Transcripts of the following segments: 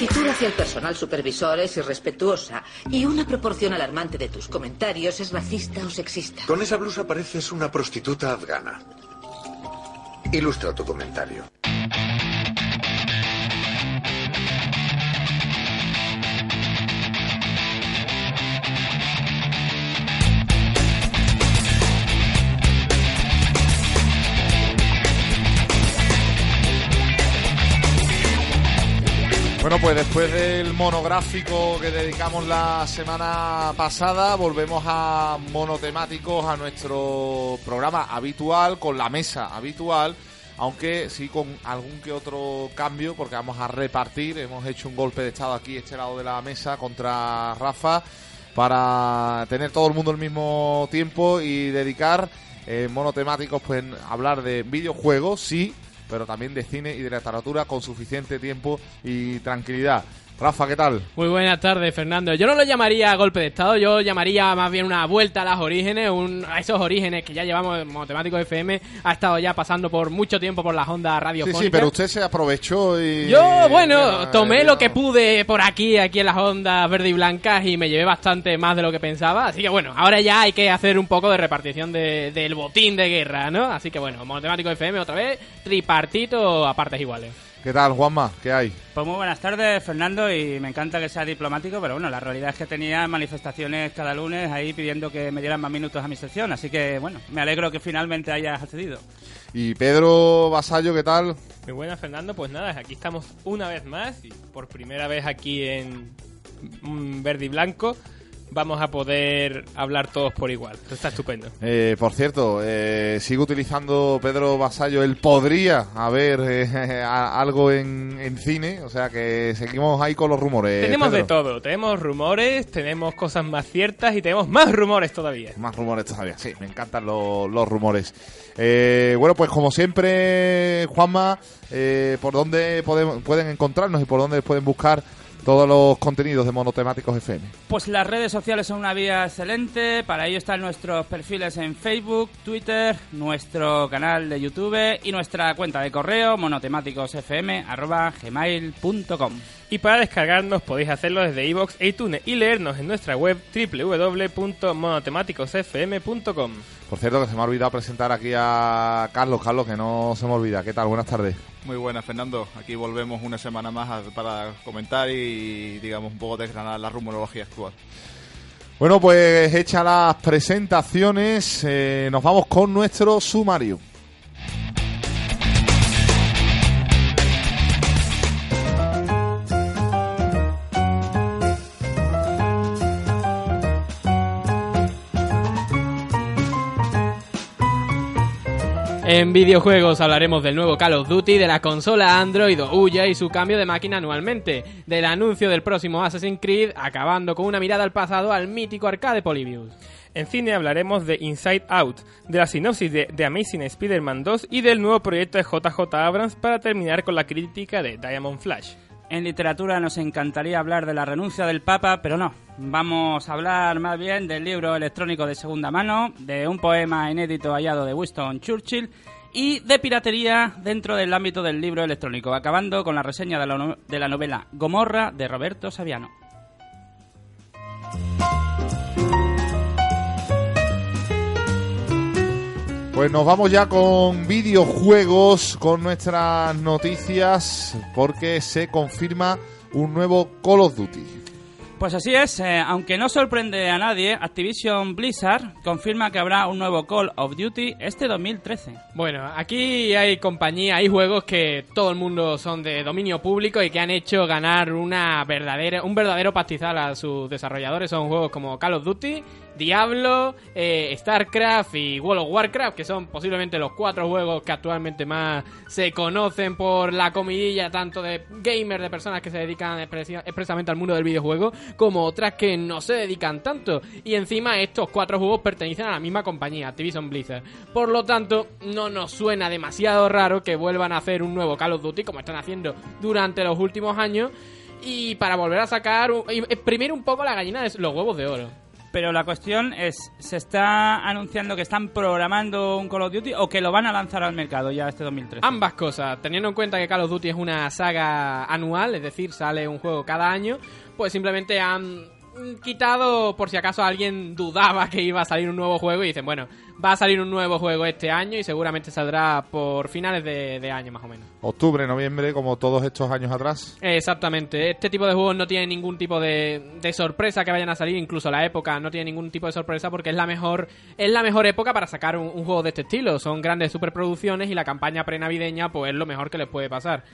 actitud hacia el personal supervisor es irrespetuosa y una proporción alarmante de tus comentarios es racista o sexista. Con esa blusa pareces una prostituta afgana. Ilustra tu comentario. Bueno, pues después del monográfico que dedicamos la semana pasada, volvemos a monotemáticos, a nuestro programa habitual, con la mesa habitual, aunque sí con algún que otro cambio, porque vamos a repartir, hemos hecho un golpe de estado aquí, este lado de la mesa, contra Rafa, para tener todo el mundo al mismo tiempo y dedicar eh, monotemáticos, pues hablar de videojuegos, sí, pero también de cine y de literatura con suficiente tiempo y tranquilidad. Rafa, ¿qué tal? Muy buenas tardes, Fernando. Yo no lo llamaría golpe de Estado, yo llamaría más bien una vuelta a las orígenes, un, a esos orígenes que ya llevamos en Matemáticos FM, ha estado ya pasando por mucho tiempo por las ondas radio. Sí, sí, pero usted se aprovechó y... Yo, bueno, tomé lo que pude por aquí, aquí en las ondas verde y blancas y me llevé bastante más de lo que pensaba, así que bueno, ahora ya hay que hacer un poco de repartición de, del botín de guerra, ¿no? Así que bueno, Matemáticos FM otra vez, tripartito a partes iguales. ¿Qué tal, Juanma? ¿Qué hay? Pues muy buenas tardes, Fernando, y me encanta que sea diplomático, pero bueno, la realidad es que tenía manifestaciones cada lunes ahí pidiendo que me dieran más minutos a mi sección, así que bueno, me alegro que finalmente hayas accedido. Y Pedro Vasallo, ¿qué tal? Muy buenas, Fernando, pues nada, aquí estamos una vez más y por primera vez aquí en Verde y Blanco vamos a poder hablar todos por igual. Está estupendo. Eh, por cierto, eh, sigo utilizando Pedro Vasallo. Él podría haber eh, a- algo en, en cine, o sea que seguimos ahí con los rumores. tenemos de todo. Tenemos rumores, tenemos cosas más ciertas y tenemos más rumores todavía. Más rumores todavía, sí, me encantan los, los rumores. Eh, bueno, pues como siempre, Juanma, eh, ¿por dónde podemos, pueden encontrarnos y por dónde pueden buscar todos los contenidos de Monotemáticos FM? Pues las redes sociales son una vía excelente, para ello están nuestros perfiles en Facebook, Twitter, nuestro canal de YouTube y nuestra cuenta de correo monotemáticosfm.gmail.com Y para descargarnos podéis hacerlo desde iVoox e iTunes y leernos en nuestra web www.monotemáticosfm.com. Por cierto, que se me ha olvidado presentar aquí a Carlos. Carlos, que no se me olvida. ¿Qué tal? Buenas tardes. Muy buenas, Fernando. Aquí volvemos una semana más a- para comentar y, digamos, un poco desgranar la rumorología actual. Bueno, pues hechas las presentaciones, eh, nos vamos con nuestro sumario. En videojuegos hablaremos del nuevo Call of Duty, de la consola Android Ouya y su cambio de máquina anualmente, del anuncio del próximo Assassin's Creed, acabando con una mirada al pasado al mítico arcade Polybius. En cine hablaremos de Inside Out, de la sinopsis de The Amazing Spider-Man 2 y del nuevo proyecto de JJ Abrams para terminar con la crítica de Diamond Flash. En literatura nos encantaría hablar de la renuncia del Papa, pero no. Vamos a hablar más bien del libro electrónico de segunda mano, de un poema inédito hallado de Winston Churchill y de piratería dentro del ámbito del libro electrónico, acabando con la reseña de la, de la novela Gomorra de Roberto Saviano. Pues nos vamos ya con videojuegos, con nuestras noticias, porque se confirma un nuevo Call of Duty. Pues así es, eh, aunque no sorprende a nadie, Activision Blizzard confirma que habrá un nuevo Call of Duty este 2013. Bueno, aquí hay compañía, hay juegos que todo el mundo son de dominio público y que han hecho ganar una verdadera, un verdadero pastizal a sus desarrolladores. Son juegos como Call of Duty, Diablo, eh, StarCraft y World of Warcraft, que son posiblemente los cuatro juegos que actualmente más se conocen por la comidilla tanto de gamers, de personas que se dedican expresamente al mundo del videojuego, como otras que no se dedican tanto. Y encima estos cuatro juegos pertenecen a la misma compañía, Activision Blizzard. Por lo tanto, no nos suena demasiado raro que vuelvan a hacer un nuevo Call of Duty como están haciendo durante los últimos años. Y para volver a sacar, y exprimir un poco la gallina de los huevos de oro. Pero la cuestión es, ¿se está anunciando que están programando un Call of Duty o que lo van a lanzar al mercado ya este 2013? Ambas cosas, teniendo en cuenta que Call of Duty es una saga anual, es decir, sale un juego cada año, pues simplemente han quitado por si acaso alguien dudaba que iba a salir un nuevo juego y dicen, bueno, va a salir un nuevo juego este año y seguramente saldrá por finales de, de año más o menos. Octubre, noviembre, como todos estos años atrás. Exactamente, este tipo de juegos no tiene ningún tipo de, de sorpresa que vayan a salir, incluso la época no tiene ningún tipo de sorpresa porque es la mejor es la mejor época para sacar un, un juego de este estilo. Son grandes superproducciones y la campaña prenavideña pues es lo mejor que les puede pasar.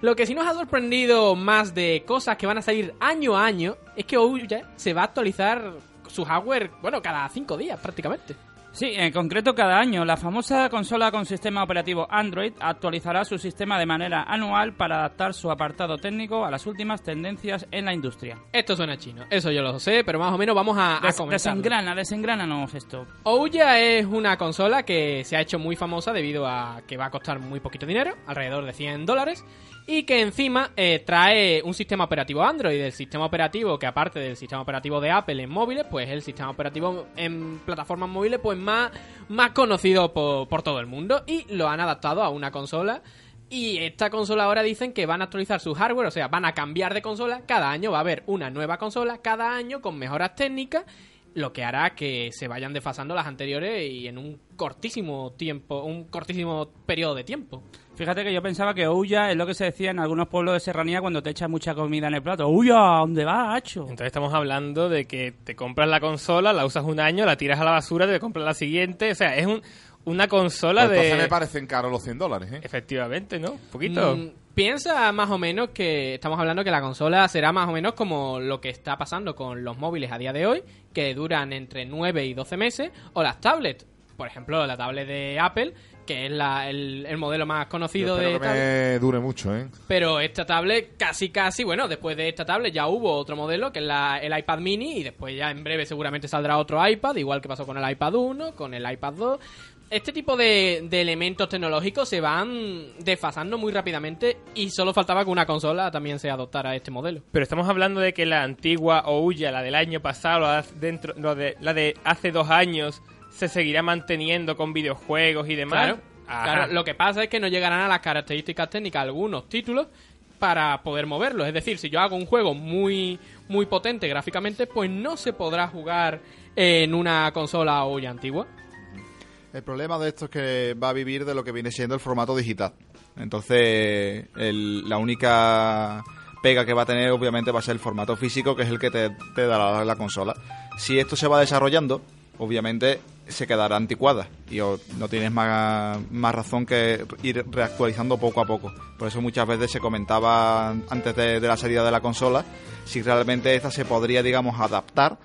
Lo que sí nos ha sorprendido más de cosas que van a salir año a año es que Ouya se va a actualizar su hardware, bueno, cada cinco días prácticamente. Sí, en concreto cada año. La famosa consola con sistema operativo Android actualizará su sistema de manera anual para adaptar su apartado técnico a las últimas tendencias en la industria. Esto suena chino, eso yo lo sé, pero más o menos vamos a, a Des- comentarlo. desengrana, desengránanos esto. Ouya es una consola que se ha hecho muy famosa debido a que va a costar muy poquito dinero, alrededor de 100 dólares, y que encima eh, trae un sistema operativo Android, el sistema operativo que aparte del sistema operativo de Apple en móviles, pues es el sistema operativo en plataformas móviles pues más, más conocido por, por todo el mundo, y lo han adaptado a una consola. Y esta consola ahora dicen que van a actualizar su hardware, o sea, van a cambiar de consola. Cada año va a haber una nueva consola, cada año con mejoras técnicas lo que hará que se vayan desfasando las anteriores y en un cortísimo tiempo, un cortísimo periodo de tiempo. Fíjate que yo pensaba que Ouya es lo que se decía en algunos pueblos de serranía cuando te echas mucha comida en el plato. Ouya, ¿a dónde vas, hacho? Entonces estamos hablando de que te compras la consola, la usas un año, la tiras a la basura, te compras la siguiente. O sea, es un, una consola Pues entonces de... me parecen caros los 100 dólares, ¿eh? Efectivamente, ¿no? Un poquito. Mm, piensa más o menos que estamos hablando que la consola será más o menos como lo que está pasando con los móviles a día de hoy, que duran entre 9 y 12 meses, o las tablets. Por ejemplo, la tablet de Apple, que es la- el, el modelo más conocido de que tablet. me dure mucho, ¿eh? Pero esta tablet casi casi, bueno, después de esta tablet ya hubo otro modelo que es la, el iPad mini y después ya en breve seguramente saldrá otro iPad, igual que pasó con el iPad 1, con el iPad 2. Este tipo de, de elementos tecnológicos se van desfasando muy rápidamente y solo faltaba que una consola también se adoptara a este modelo. Pero estamos hablando de que la antigua Ouya, la del año pasado, la de, dentro, lo de, la de hace dos años, se seguirá manteniendo con videojuegos y demás. Claro, Ajá. claro, lo que pasa es que no llegarán a las características técnicas algunos títulos para poder moverlos. Es decir, si yo hago un juego muy, muy potente gráficamente, pues no se podrá jugar en una consola hoy antigua. El problema de esto es que va a vivir de lo que viene siendo el formato digital. Entonces, el- la única pega que va a tener obviamente va a ser el formato físico, que es el que te, te dará la consola. Si esto se va desarrollando, obviamente se quedará anticuada y no tienes más, más razón que ir reactualizando poco a poco. Por eso muchas veces se comentaba antes de, de la salida de la consola si realmente esta se podría, digamos, adaptar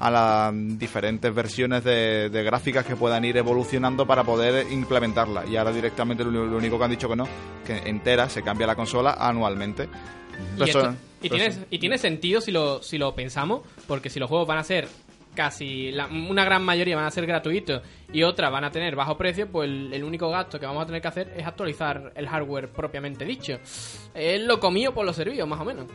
a las diferentes versiones de, de gráficas que puedan ir evolucionando para poder implementarla. Y ahora directamente lo, lo único que han dicho que no, que entera se cambia la consola anualmente. Y, esto- y tiene, y tiene sentido si lo, si lo pensamos, porque si los juegos van a ser casi, la- una gran mayoría van a ser gratuitos y otras van a tener bajo precio, pues el, el único gasto que vamos a tener que hacer es actualizar el hardware propiamente dicho. Es lo comido por los servicios, más o menos.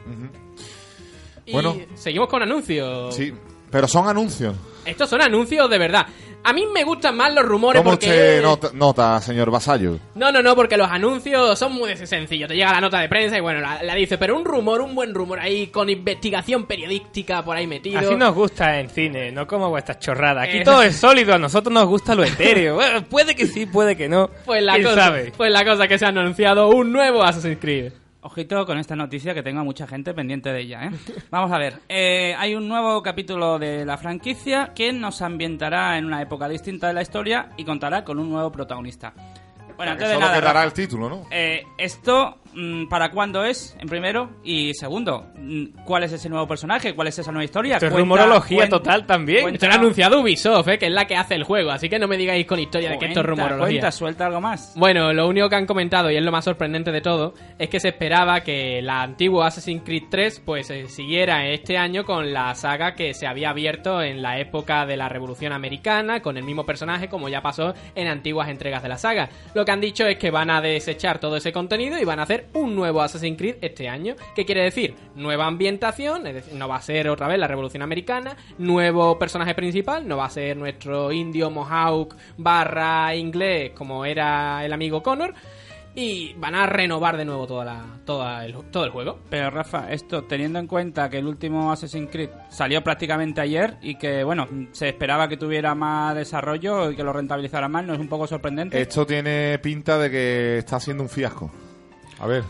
Y Bueno. seguimos con anuncios. Sí, pero son anuncios. Estos son anuncios de verdad. A mí me gustan más los rumores ¿Cómo porque... usted nota, nota, señor Vasallo? No, no, no, porque los anuncios son muy sencillos. Te llega la nota de prensa y bueno, la, la dice, pero un rumor, un buen rumor ahí con investigación periodística por ahí metido. Así nos gusta en cine, no como vuestras chorradas. Aquí Eh. todo es sólido, a nosotros nos gusta lo etéreo. Bueno, puede que sí, puede que no. Pues la, ¿Quién cosa, sabe? pues la cosa que se ha anunciado un nuevo Assassin's Creed. Ojito con esta noticia que tengo a mucha gente pendiente de ella, ¿eh? Vamos a ver. Eh, hay un nuevo capítulo de la franquicia que nos ambientará en una época distinta de la historia y contará con un nuevo protagonista. Bueno, antes de nada, Rafa, el título, ¿no? eh, esto, ¿para cuándo es? En primero. Y segundo, mm, ¿cuál es ese nuevo personaje? ¿Cuál es esa nueva historia? Esto es Cuenta- rumorología cuenta- total también. cuenta- Esto lo ha anunciado Ubisoft, ¿eh? que es la que hace el juego, así que no me digáis con historia de que esto es rumorología. cuenta, suelta algo más. Bueno, lo único que han comentado, y es lo más sorprendente de todo, es que se esperaba que la antigua Assassin's Creed 3 pues eh, siguiera este año con la saga que se había abierto en la época de la Revolución Americana, con el mismo personaje como ya pasó en antiguas entregas de la saga. Lo que han dicho es que van a desechar todo ese contenido y van a hacer un nuevo Assassin's Creed este año. ¿Qué quiere decir? Nueva ambientación, es decir, no va a ser otra vez la Revolución Americana, nuevo personaje principal, no va a ser nuestro indio Mohawk barra inglés como era el amigo Connor. Y van a renovar de nuevo toda la, toda el, todo el juego. Pero Rafa, esto teniendo en cuenta que el último Assassin's Creed salió prácticamente ayer y que, bueno, se esperaba que tuviera más desarrollo y que lo rentabilizara más, ¿no es un poco sorprendente? Esto tiene pinta de que está siendo un fiasco. A ver.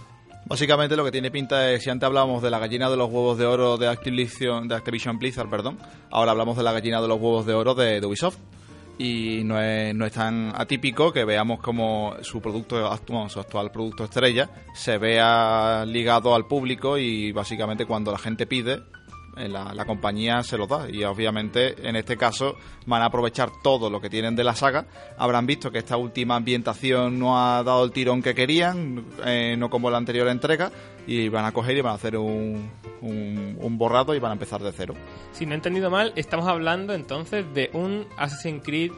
Básicamente lo que tiene pinta es, si antes hablábamos de la gallina de los huevos de oro de Activision, de Activision Blizzard, perdón, ahora hablamos de la gallina de los huevos de oro de, Ubisoft. Y no es, no es tan atípico que veamos como su producto actual, su actual producto estrella se vea ligado al público y básicamente cuando la gente pide, la, la compañía se lo da. Y obviamente en este caso van a aprovechar todo lo que tienen de la saga. Habrán visto que esta última ambientación no ha dado el tirón que querían, eh, no como la anterior entrega, y van a coger y van a hacer un, un, un borrado y van a empezar de cero. Si no he entendido mal, estamos hablando entonces de un Assassin's Creed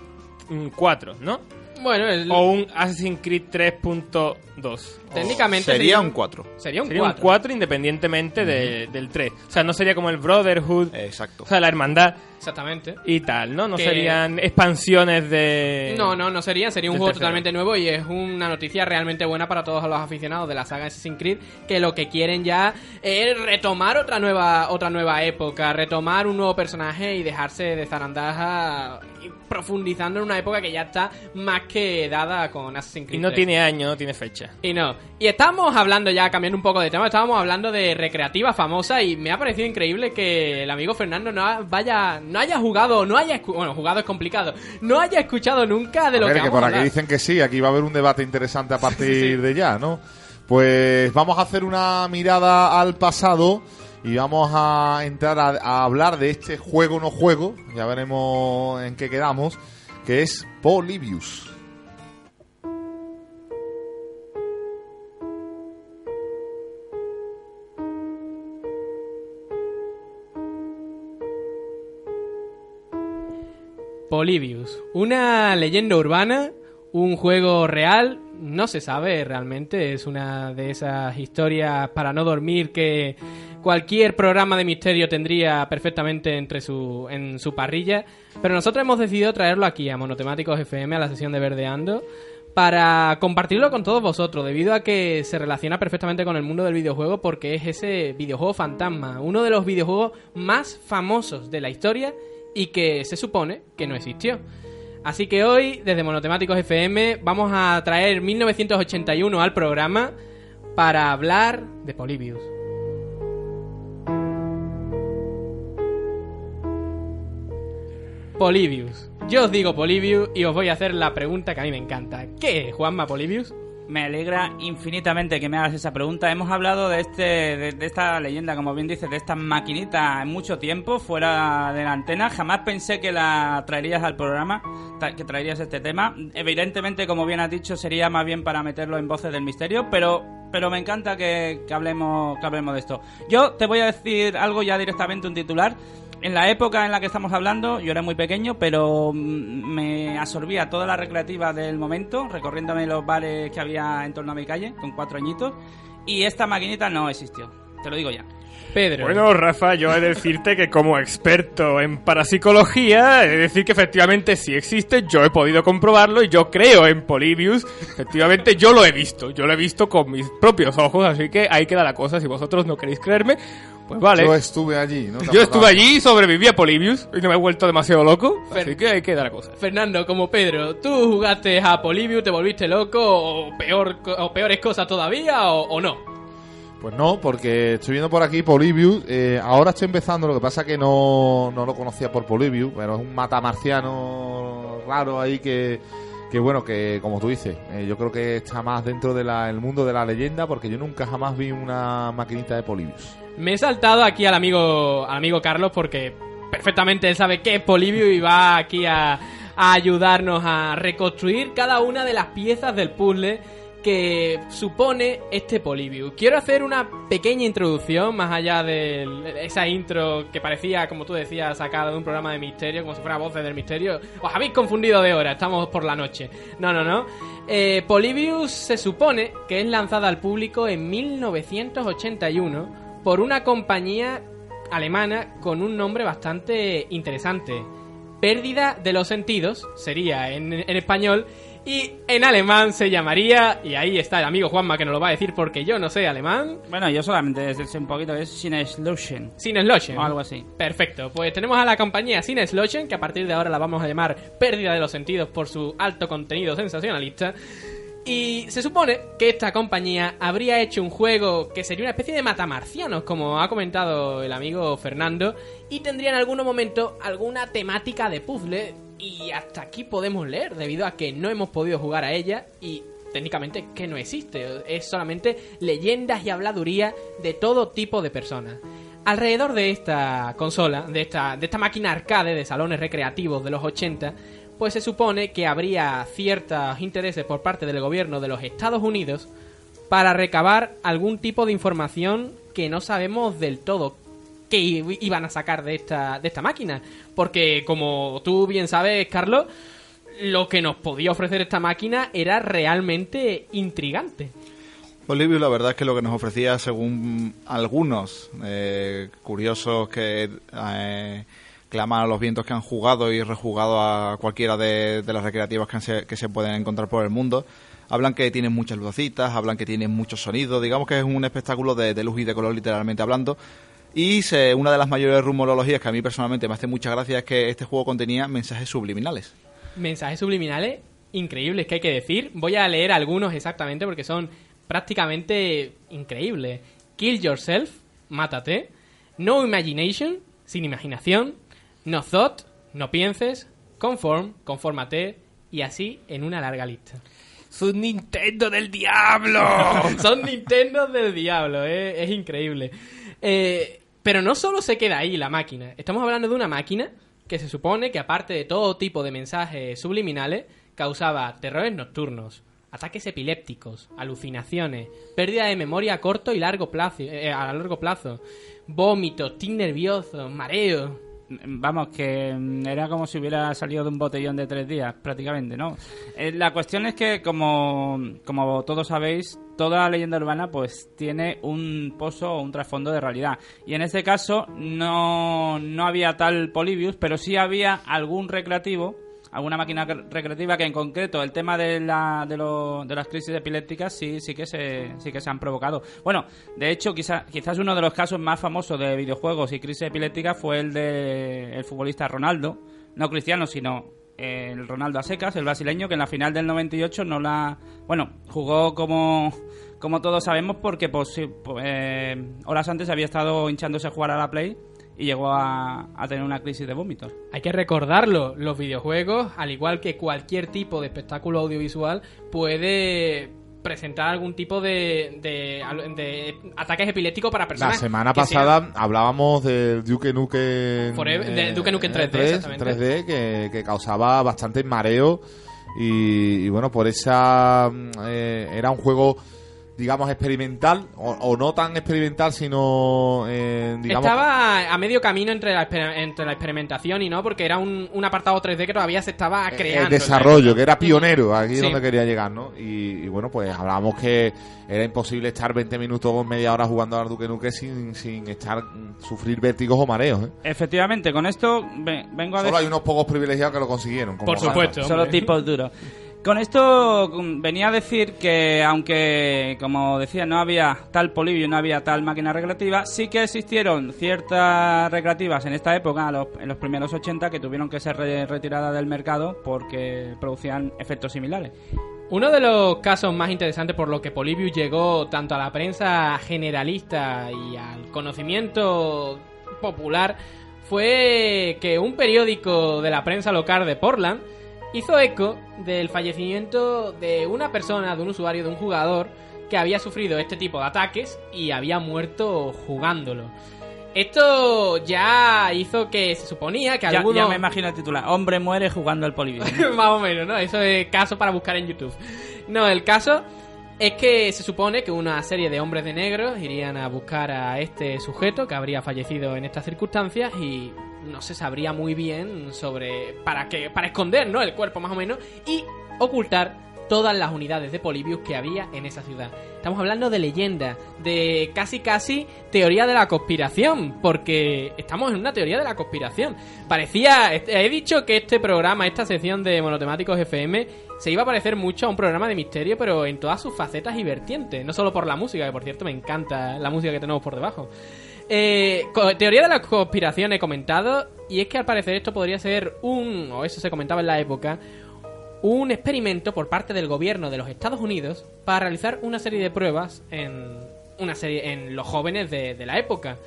mm, 4, ¿no? Bueno, el- O un Assassin's Creed 3.2. técnicamente Sería un 4. Sería un Sería un 4. 4 independientemente de- del 3. O sea, no sería como el Brotherhood, Exacto. o sea, la hermandad Exactamente. y tal, ¿no? No Que- serían expansiones de... No, no, no sería. Sería un juego tercero. totalmente nuevo y es una noticia realmente buena para todos los aficionados de la saga Assassin's Creed que lo que quieren ya es retomar otra nueva otra nueva época, retomar un nuevo personaje y dejarse de zarandaja profundizando en una época que ya está más que dada con Assassin's Creed. Y no 3. tiene año, no tiene fecha. Y no. Y estamos hablando ya, cambiando un poco de tema, estábamos hablando de recreativa famosa y me ha parecido increíble que el amigo Fernando no vaya, no haya jugado, no haya, bueno, jugado es complicado, no haya escuchado nunca de A lo ver, que que por a aquí dicen que sí, aquí va a haber un debate interesante a partir de ya, ¿no? Pues vamos a hacer una mirada al pasado y vamos a entrar a, a hablar de este juego no juego, ya veremos en qué quedamos, que es Polybius. Polybius, una leyenda urbana, un juego real, no se sabe realmente, es una de esas historias para no dormir que cualquier programa de misterio tendría perfectamente entre su, en su parrilla, pero nosotros hemos decidido traerlo aquí a Monotemáticos FM, a la sesión de Verdeando, para compartirlo con todos vosotros, debido a que se relaciona perfectamente con el mundo del videojuego porque es ese videojuego fantasma, uno de los videojuegos más famosos de la historia y que se supone que no existió. Así que hoy, desde Monotemáticos FM, vamos a traer 1981 al programa para hablar de Polybius. Polybius. Yo os digo Polybius y os voy a hacer la pregunta que a mí me encanta. ¿Qué es Juanma Polybius? Me alegra infinitamente que me hagas esa pregunta. Hemos hablado de este, de, de esta leyenda, como bien dices, de esta maquinita en mucho tiempo fuera de la antena. Jamás pensé que la traerías al programa, que traerías este tema. Evidentemente, como bien has dicho, sería más bien para meterlo en voces del misterio, pero, pero me encanta que, que hablemos, que hablemos de esto. Yo te voy a decir algo ya directamente, un titular. En la época en la que estamos hablando, yo era muy pequeño, pero mm, me absorbía toda la recreativa del momento, recorriéndome los bares que había en torno a mi calle, con cuatro añitos, y esta maquinita no existió, te lo digo ya. Pedro. Bueno, Rafa, yo he de decirte que como experto en parapsicología, he de decir que efectivamente sí existe, yo he podido comprobarlo y yo creo en Polybius. Efectivamente, yo lo he visto, yo lo he visto con mis propios ojos, así que ahí queda la cosa. Si vosotros no queréis creerme, pues vale. Yo estuve allí, ¿no? Yo estuve allí y sobreviví a Polybius y no me he vuelto demasiado loco, así que ahí queda la cosa. Fernando, como Pedro, ¿tú jugaste a Polybius, te volviste loco o, peor, o peores cosas todavía o, o no? Pues no, porque estoy viendo por aquí Polybius. eh, ahora estoy empezando, lo que pasa que no, no lo conocía por Polybius, pero es un matamarciano raro ahí que, que bueno, que como tú dices, eh, yo creo que está más dentro del mundo de la leyenda, porque yo nunca jamás vi una maquinita de Polybius. Me he saltado aquí al amigo, al amigo Carlos porque perfectamente él sabe qué es Polybius y va aquí a, a ayudarnos a reconstruir cada una de las piezas del puzzle que supone este Polybius. Quiero hacer una pequeña introducción, más allá de esa intro que parecía, como tú decías, sacada de un programa de misterio, como si fuera voces del misterio. Os habéis confundido de hora, estamos por la noche. No, no, no. Eh, Polybius se supone que es lanzada al público en 1981 por una compañía alemana con un nombre bastante interesante. Pérdida de los sentidos, sería en, en español, y en alemán se llamaría, y ahí está el amigo Juanma que nos lo va a decir porque yo no sé alemán. Bueno, yo solamente sé un poquito, es Sinneslotion. Sinneslotion. O algo así. Perfecto, pues tenemos a la compañía Sinneslotion, que a partir de ahora la vamos a llamar Pérdida de los Sentidos por su alto contenido sensacionalista. Y se supone que esta compañía habría hecho un juego que sería una especie de matamarcianos, como ha comentado el amigo Fernando, y tendría en algún momento alguna temática de puzzle, y hasta aquí podemos leer, debido a que no hemos podido jugar a ella y técnicamente que no existe, es solamente leyendas y habladuría de todo tipo de personas. Alrededor de esta consola, de esta, de esta máquina arcade de salones recreativos de los 80, pues se supone que habría ciertos intereses por parte del gobierno de los Estados Unidos para recabar algún tipo de información que no sabemos del todo qué i- iban a sacar de esta, de esta máquina. Porque como tú bien sabes, Carlos, lo que nos podía ofrecer esta máquina era realmente intrigante. Polybius la verdad es que lo que nos ofrecía, según algunos eh, curiosos que eh, a los vientos que han jugado y rejugado a cualquiera de, las recreativas que se, pueden encontrar por el mundo, hablan que tienen muchas lucecitas, hablan que tienen muchos sonidos, digamos que es un espectáculo de, de luz y de color literalmente hablando. Y se- una de las mayores rumorologías que a mí personalmente me hace mucha gracia es que este juego contenía mensajes subliminales. Mensajes subliminales increíbles que hay que decir. Voy a leer algunos exactamente porque son prácticamente increíbles. Kill yourself, mátate. No imagination, sin imaginación. No thought, no pienses. Conform, confórmate. Y así en una larga lista. ¡Es un Nintendo del diablo! Son Nintendo del diablo, eh, es increíble. Eh, pero no solo se queda ahí la máquina. Estamos hablando de una máquina que se supone que aparte de todo tipo de mensajes subliminales, causaba terrores nocturnos, ataques epilépticos, alucinaciones, pérdida de memoria a corto y largo plazo, eh, a largo plazo, vómitos, tic nervioso, mareo. Vamos, que era como si hubiera salido de un botellón de tres días, prácticamente, ¿no? Eh, la cuestión es que, como, como todos sabéis, toda leyenda urbana pues tiene un pozo o un trasfondo de realidad. Y en este caso no, no había tal Polybius, pero sí había algún recreativo, alguna máquina cre- recreativa que en concreto el tema de, la, de, lo- de las crisis epilépticas sí, sí, que se, sí que se han provocado. Bueno, de hecho, quizá, quizás uno de los casos más famosos de videojuegos y crisis epilépticas fue el de el futbolista Ronaldo, no cristiano, sino el Ronaldo a secas, el brasileño, que en la final del 98 no la... Bueno, jugó como, como todos sabemos porque pues, pues, eh, horas antes había estado hinchándose a jugar a la Play y llegó a, a tener una crisis de vómitos. Hay que recordarlo, los videojuegos, al igual que cualquier tipo de espectáculo audiovisual, puede presentar algún tipo de, de, de ataques epilépticos para La personas. semana que pasada hablábamos del Duke Nukem Forever- del Duke Nukem 3D, 3, exactamente. 3D que, que causaba bastante mareo y, y bueno, por esa mm, eh, era un juego digamos experimental o, o no tan experimental sino eh, digamos Estaba a medio camino entre la, entre la experimentación y no, porque era un, un apartado 3D que todavía se estaba el creando. desarrollo, que era pionero, aquí es donde quería llegar, ¿no? Y, y bueno, pues hablábamos que era imposible estar 20 minutos o media hora jugando al Duke Nukem sin, sin estar sufrir vértigos o mareos, ¿eh? Efectivamente, con esto ve- vengo a Solo decir... hay unos pocos privilegiados que lo consiguieron. como Por supuesto. Solo tipos duros. Con esto mm, venía a decir que aunque, como decía, no había tal polibio, no había tal máquina recreativa, sí que existieron ciertas recreativas en esta época, en los primeros 80, que tuvieron que ser re- retiradas del mercado porque producían efectos similares. Uno de los casos más interesantes por lo que Polybius llegó tanto a la prensa generalista y al conocimiento popular fue que un periódico de la prensa local de Portland hizo eco del fallecimiento de una persona, de un usuario, de un jugador que había sufrido este tipo de ataques y había muerto jugándolo. Esto ya hizo que se suponía que Ya, algunos... ya me imagino el titular. Hombre muere jugando al polibio. Más o menos, ¿no? Eso es caso para buscar en YouTube. No, el caso es que se supone que una serie de hombres de negro irían a buscar a este sujeto que habría fallecido en estas circunstancias y no se sabría muy bien sobre para que para esconder, ¿no? el cuerpo más o menos y ocultar todas las unidades de Polybius que había en esa ciudad. Estamos hablando de leyenda, de casi casi teoría de la conspiración, porque estamos en una teoría de la conspiración. Parecía, he dicho que este programa, esta sección de monotemáticos FM, se iba a parecer mucho a un programa de misterio, pero en todas sus facetas y vertientes, no solo por la música, que por cierto me encanta la música que tenemos por debajo. Eh, teoría de la conspiración he comentado, y es que al parecer esto podría ser un, o eso se comentaba en la época, un experimento por parte del gobierno de los Estados Unidos para realizar una serie de pruebas en una serie en los jóvenes de, de la época.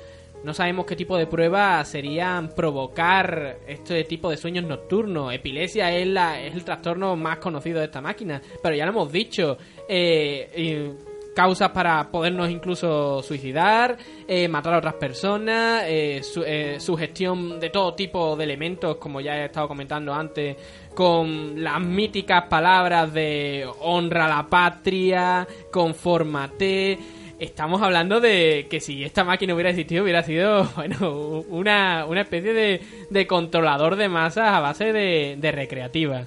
No sabemos qué tipo de pruebas serían provocar este tipo de sueños nocturnos. Epilepsia es, la, es el trastorno más conocido de esta máquina, pero ya lo hemos dicho. Eh, causas para podernos incluso suicidar, eh, matar a otras personas, eh, su, eh, sugestión de todo tipo de elementos, como ya he estado comentando antes, con las míticas palabras de honra a la patria, confórmate. Estamos hablando de que si esta máquina hubiera existido, hubiera sido, bueno, una, una especie de, de controlador de masas a base de, de recreativa.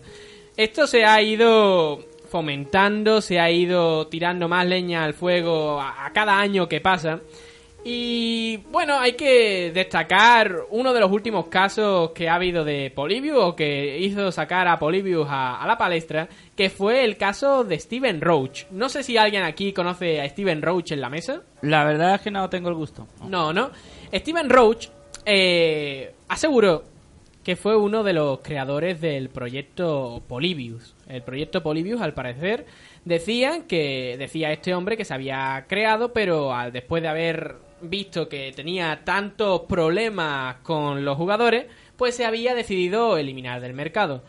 Esto se ha ido fomentando, se ha ido tirando más leña al fuego a, a cada año que pasa. Y bueno, hay que destacar uno de los últimos casos que ha habido de Polybius o que hizo sacar a Polybius a, a la palestra, que fue el caso de Steven Roach. No sé si alguien aquí conoce a Steven Roach en la mesa. La verdad es que no tengo el gusto. No, no. Steven Roach eh, aseguró que fue uno de los creadores del proyecto Polybius. El proyecto Polybius, al parecer, decían que decía este hombre que se había creado, pero al, después de haber visto que tenía tantos problemas con los jugadores, pues se había decidido eliminar del mercado.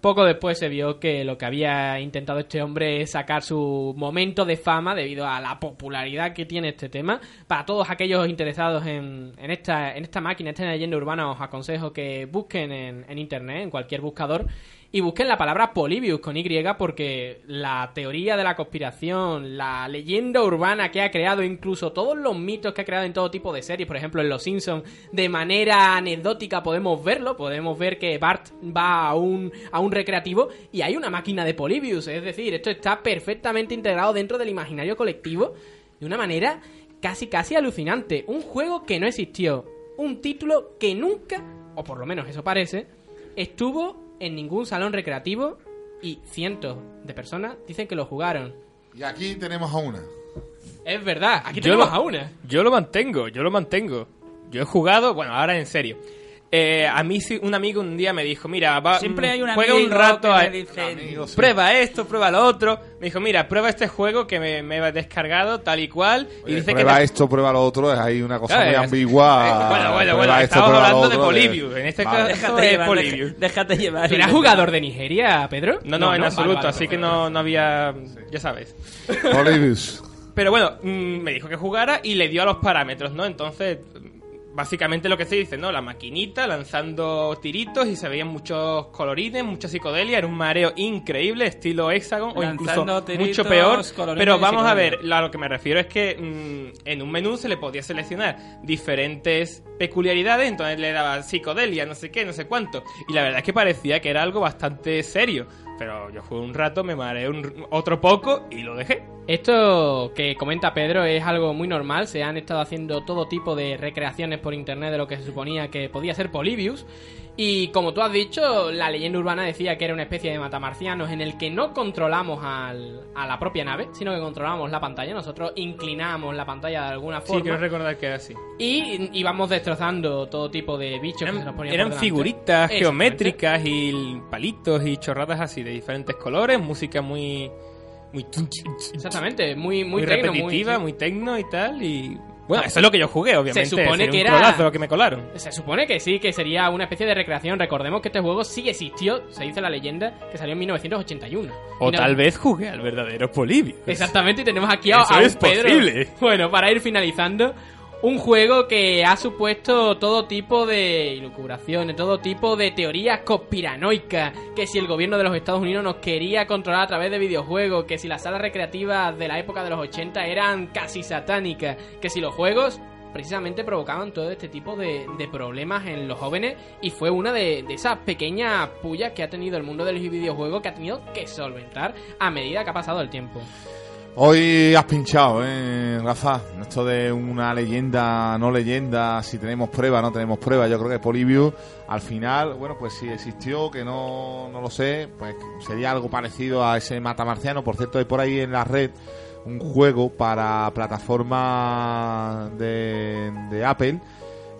Poco después se vio que lo que había intentado este hombre es sacar su momento de fama debido a la popularidad que tiene este tema. Para todos aquellos interesados en, en esta, en esta máquina, esta leyenda urbana, os aconsejo que busquen en, en internet, en cualquier buscador, y busquen la palabra Polybius con Y porque la teoría de la conspiración, la leyenda urbana que ha creado, incluso todos los mitos que ha creado en todo tipo de series, por ejemplo en Los Simpsons, de manera anecdótica podemos verlo, podemos ver que Bart va a un, a un recreativo y hay una máquina de Polybius, es decir, esto está perfectamente integrado dentro del imaginario colectivo de una manera casi casi alucinante. Un juego que no existió, un título que nunca, o por lo menos eso parece, estuvo en ningún salón recreativo y cientos de personas dicen que lo jugaron. Y aquí tenemos a una. Es verdad, aquí Yo tenemos lo- a una. Yo lo mantengo, yo lo mantengo. Yo he jugado, bueno, ahora en serio. Eh, a mí sí, un amigo un día me dijo, mira, va, Siempre mm, hay un juega amigo un rato que a- me dice, Amigo, sí. prueba esto, prueba lo otro. Me dijo, mira, prueba este juego que me, me he descargado tal y cual. y dice que prueba te- esto, prueba lo otro, es ahí una cosa Claro, muy es- ambigua. eh, bueno, bueno, Prueba bueno, esto, estamos hablando de Polybius. En este Vale. caso Déjate es llevar, Polybius. deja- déjate llevar. ¿Tú eras jugador de Nigeria, Pedro? No, no, en absoluto, Vale, vale, así que no, no había, ya sabes. Polybius. Pero bueno, mm, me dijo que jugara y le dio a los parámetros, ¿no? Entonces, básicamente lo que se dice, ¿no? La maquinita lanzando tiritos y se veían muchos colorines, mucha psicodelia, era un mareo increíble, estilo hexagon o incluso tiritos, mucho peor. Pero vamos a ver, a lo que me refiero es que mm, en un menú se le podía seleccionar diferentes peculiaridades, entonces le daba psicodelia, no sé qué, no sé cuánto. Y la verdad es que parecía que era algo bastante serio. Pero yo jugué un rato, me mareé un- otro poco y lo dejé. Esto que comenta Pedro es algo muy normal. Se han estado haciendo todo tipo de recreaciones por internet de lo que se suponía que podía ser Polybius. Y como tú has dicho, la leyenda urbana decía que era una especie de matamarcianos en el que no controlamos al- a la propia nave, sino que controlamos la pantalla. Nosotros inclinamos la pantalla de alguna Sí, forma quiero recordar que era así. y íbamos destrozando todo tipo de bichos que se nos Eran, ponían eran por figuritas geométricas y palitos y chorradas así de diferentes colores, música muy muy Exactamente, muy, muy, muy, tecno, repetitiva, sí. muy tecno y tal y bueno, eso es lo que yo jugué, obviamente. Se supone sería que un era- que me colaron. Se supone que sí, que sería una especie de recreación. Recordemos que este juego sí existió, se dice la leyenda, que salió en 1981. O tal vez jugué al verdadero Polibio. Exactamente, y tenemos aquí a, Eso a un es Pedro. posible. Bueno, para ir finalizando, Un juego que ha supuesto todo tipo de ilucubraciones, todo tipo de teorías conspiranoicas, que si el gobierno de los Estados Unidos nos quería controlar a través de videojuegos, que si las salas recreativas de la época de los 80 eran casi satánicas, que si los juegos precisamente provocaban todo este tipo de, problemas en los jóvenes y fue una de, de esas pequeñas pullas que ha tenido el mundo de los videojuegos que ha tenido que solventar a medida que ha pasado el tiempo. Hoy has pinchado, ¿eh, Rafa? Esto de una leyenda, no leyenda, si tenemos prueba, no tenemos prueba. Yo creo que Polybius, al final, bueno, pues si existió, que no, no lo sé, pues sería algo parecido a ese matamarciano. Por cierto, hay por ahí en la red un juego para plataforma de, de Apple.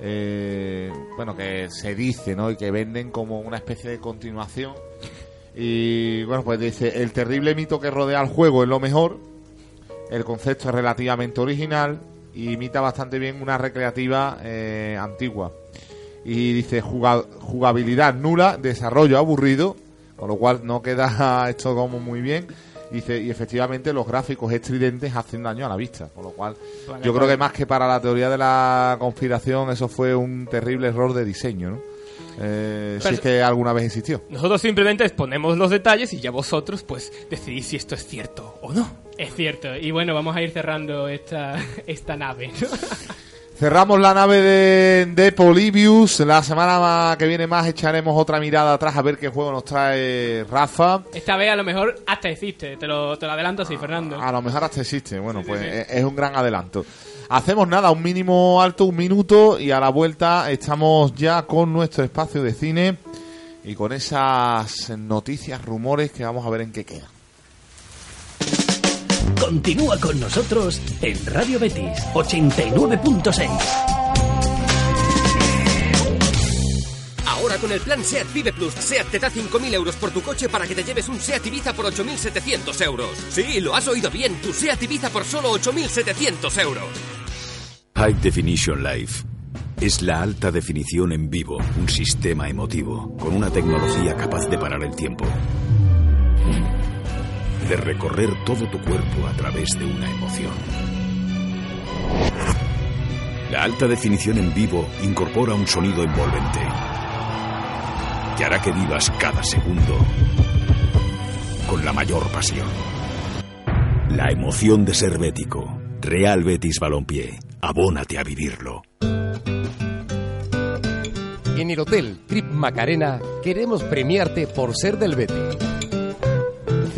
eh, bueno, que se dice, ¿no? Y que venden como una especie de continuación. Y bueno, pues dice, el terrible mito que rodea al juego es lo mejor, el concepto es relativamente original y imita bastante bien una recreativa eh, antigua. Y dice juga- jugabilidad nula, desarrollo aburrido, con lo cual no queda esto como muy bien. Dice, y efectivamente los gráficos estridentes hacen daño a la vista, con lo cual yo creo que más que para la teoría de la conspiración eso fue un terrible error de diseño, ¿no? Eh, si es que alguna vez existió. Nosotros simplemente exponemos los detalles y ya vosotros, pues, decidís si esto es cierto o no. Es cierto, y bueno, vamos a ir cerrando esta, esta nave. ¿no? Cerramos la nave de, de Polybius. La semana que viene más echaremos otra mirada atrás a ver qué juego nos trae Rafa. Esta vez a lo mejor hasta existe, te lo, te lo adelanto así, Fernando. A lo mejor hasta existe. Bueno, pues sí. es- es un gran adelanto. Hacemos nada, un mínimo alto, un minuto y a la vuelta estamos ya con nuestro espacio de cine y con esas noticias, rumores que vamos a ver en qué queda. Continúa con nosotros en Radio Betis 89.6. Ahora con el plan SEAT Vive Plus, SEAT te da 5.000 euros por tu coche para que te lleves un SEAT Ibiza por 8.700 euros. Sí, lo has oído bien, tu SEAT Ibiza por solo 8.700 euros. High Definition Life. Es la alta definición en vivo, un sistema emotivo, con una tecnología capaz de parar el tiempo. De recorrer todo tu cuerpo a través de una emoción. La alta definición en vivo incorpora un sonido envolvente. Que hará que vivas cada segundo con la mayor pasión. La emoción de ser bético. Real Betis Balompié. Abónate a vivirlo. En el Hotel Trip Macarena queremos premiarte por ser del Betis.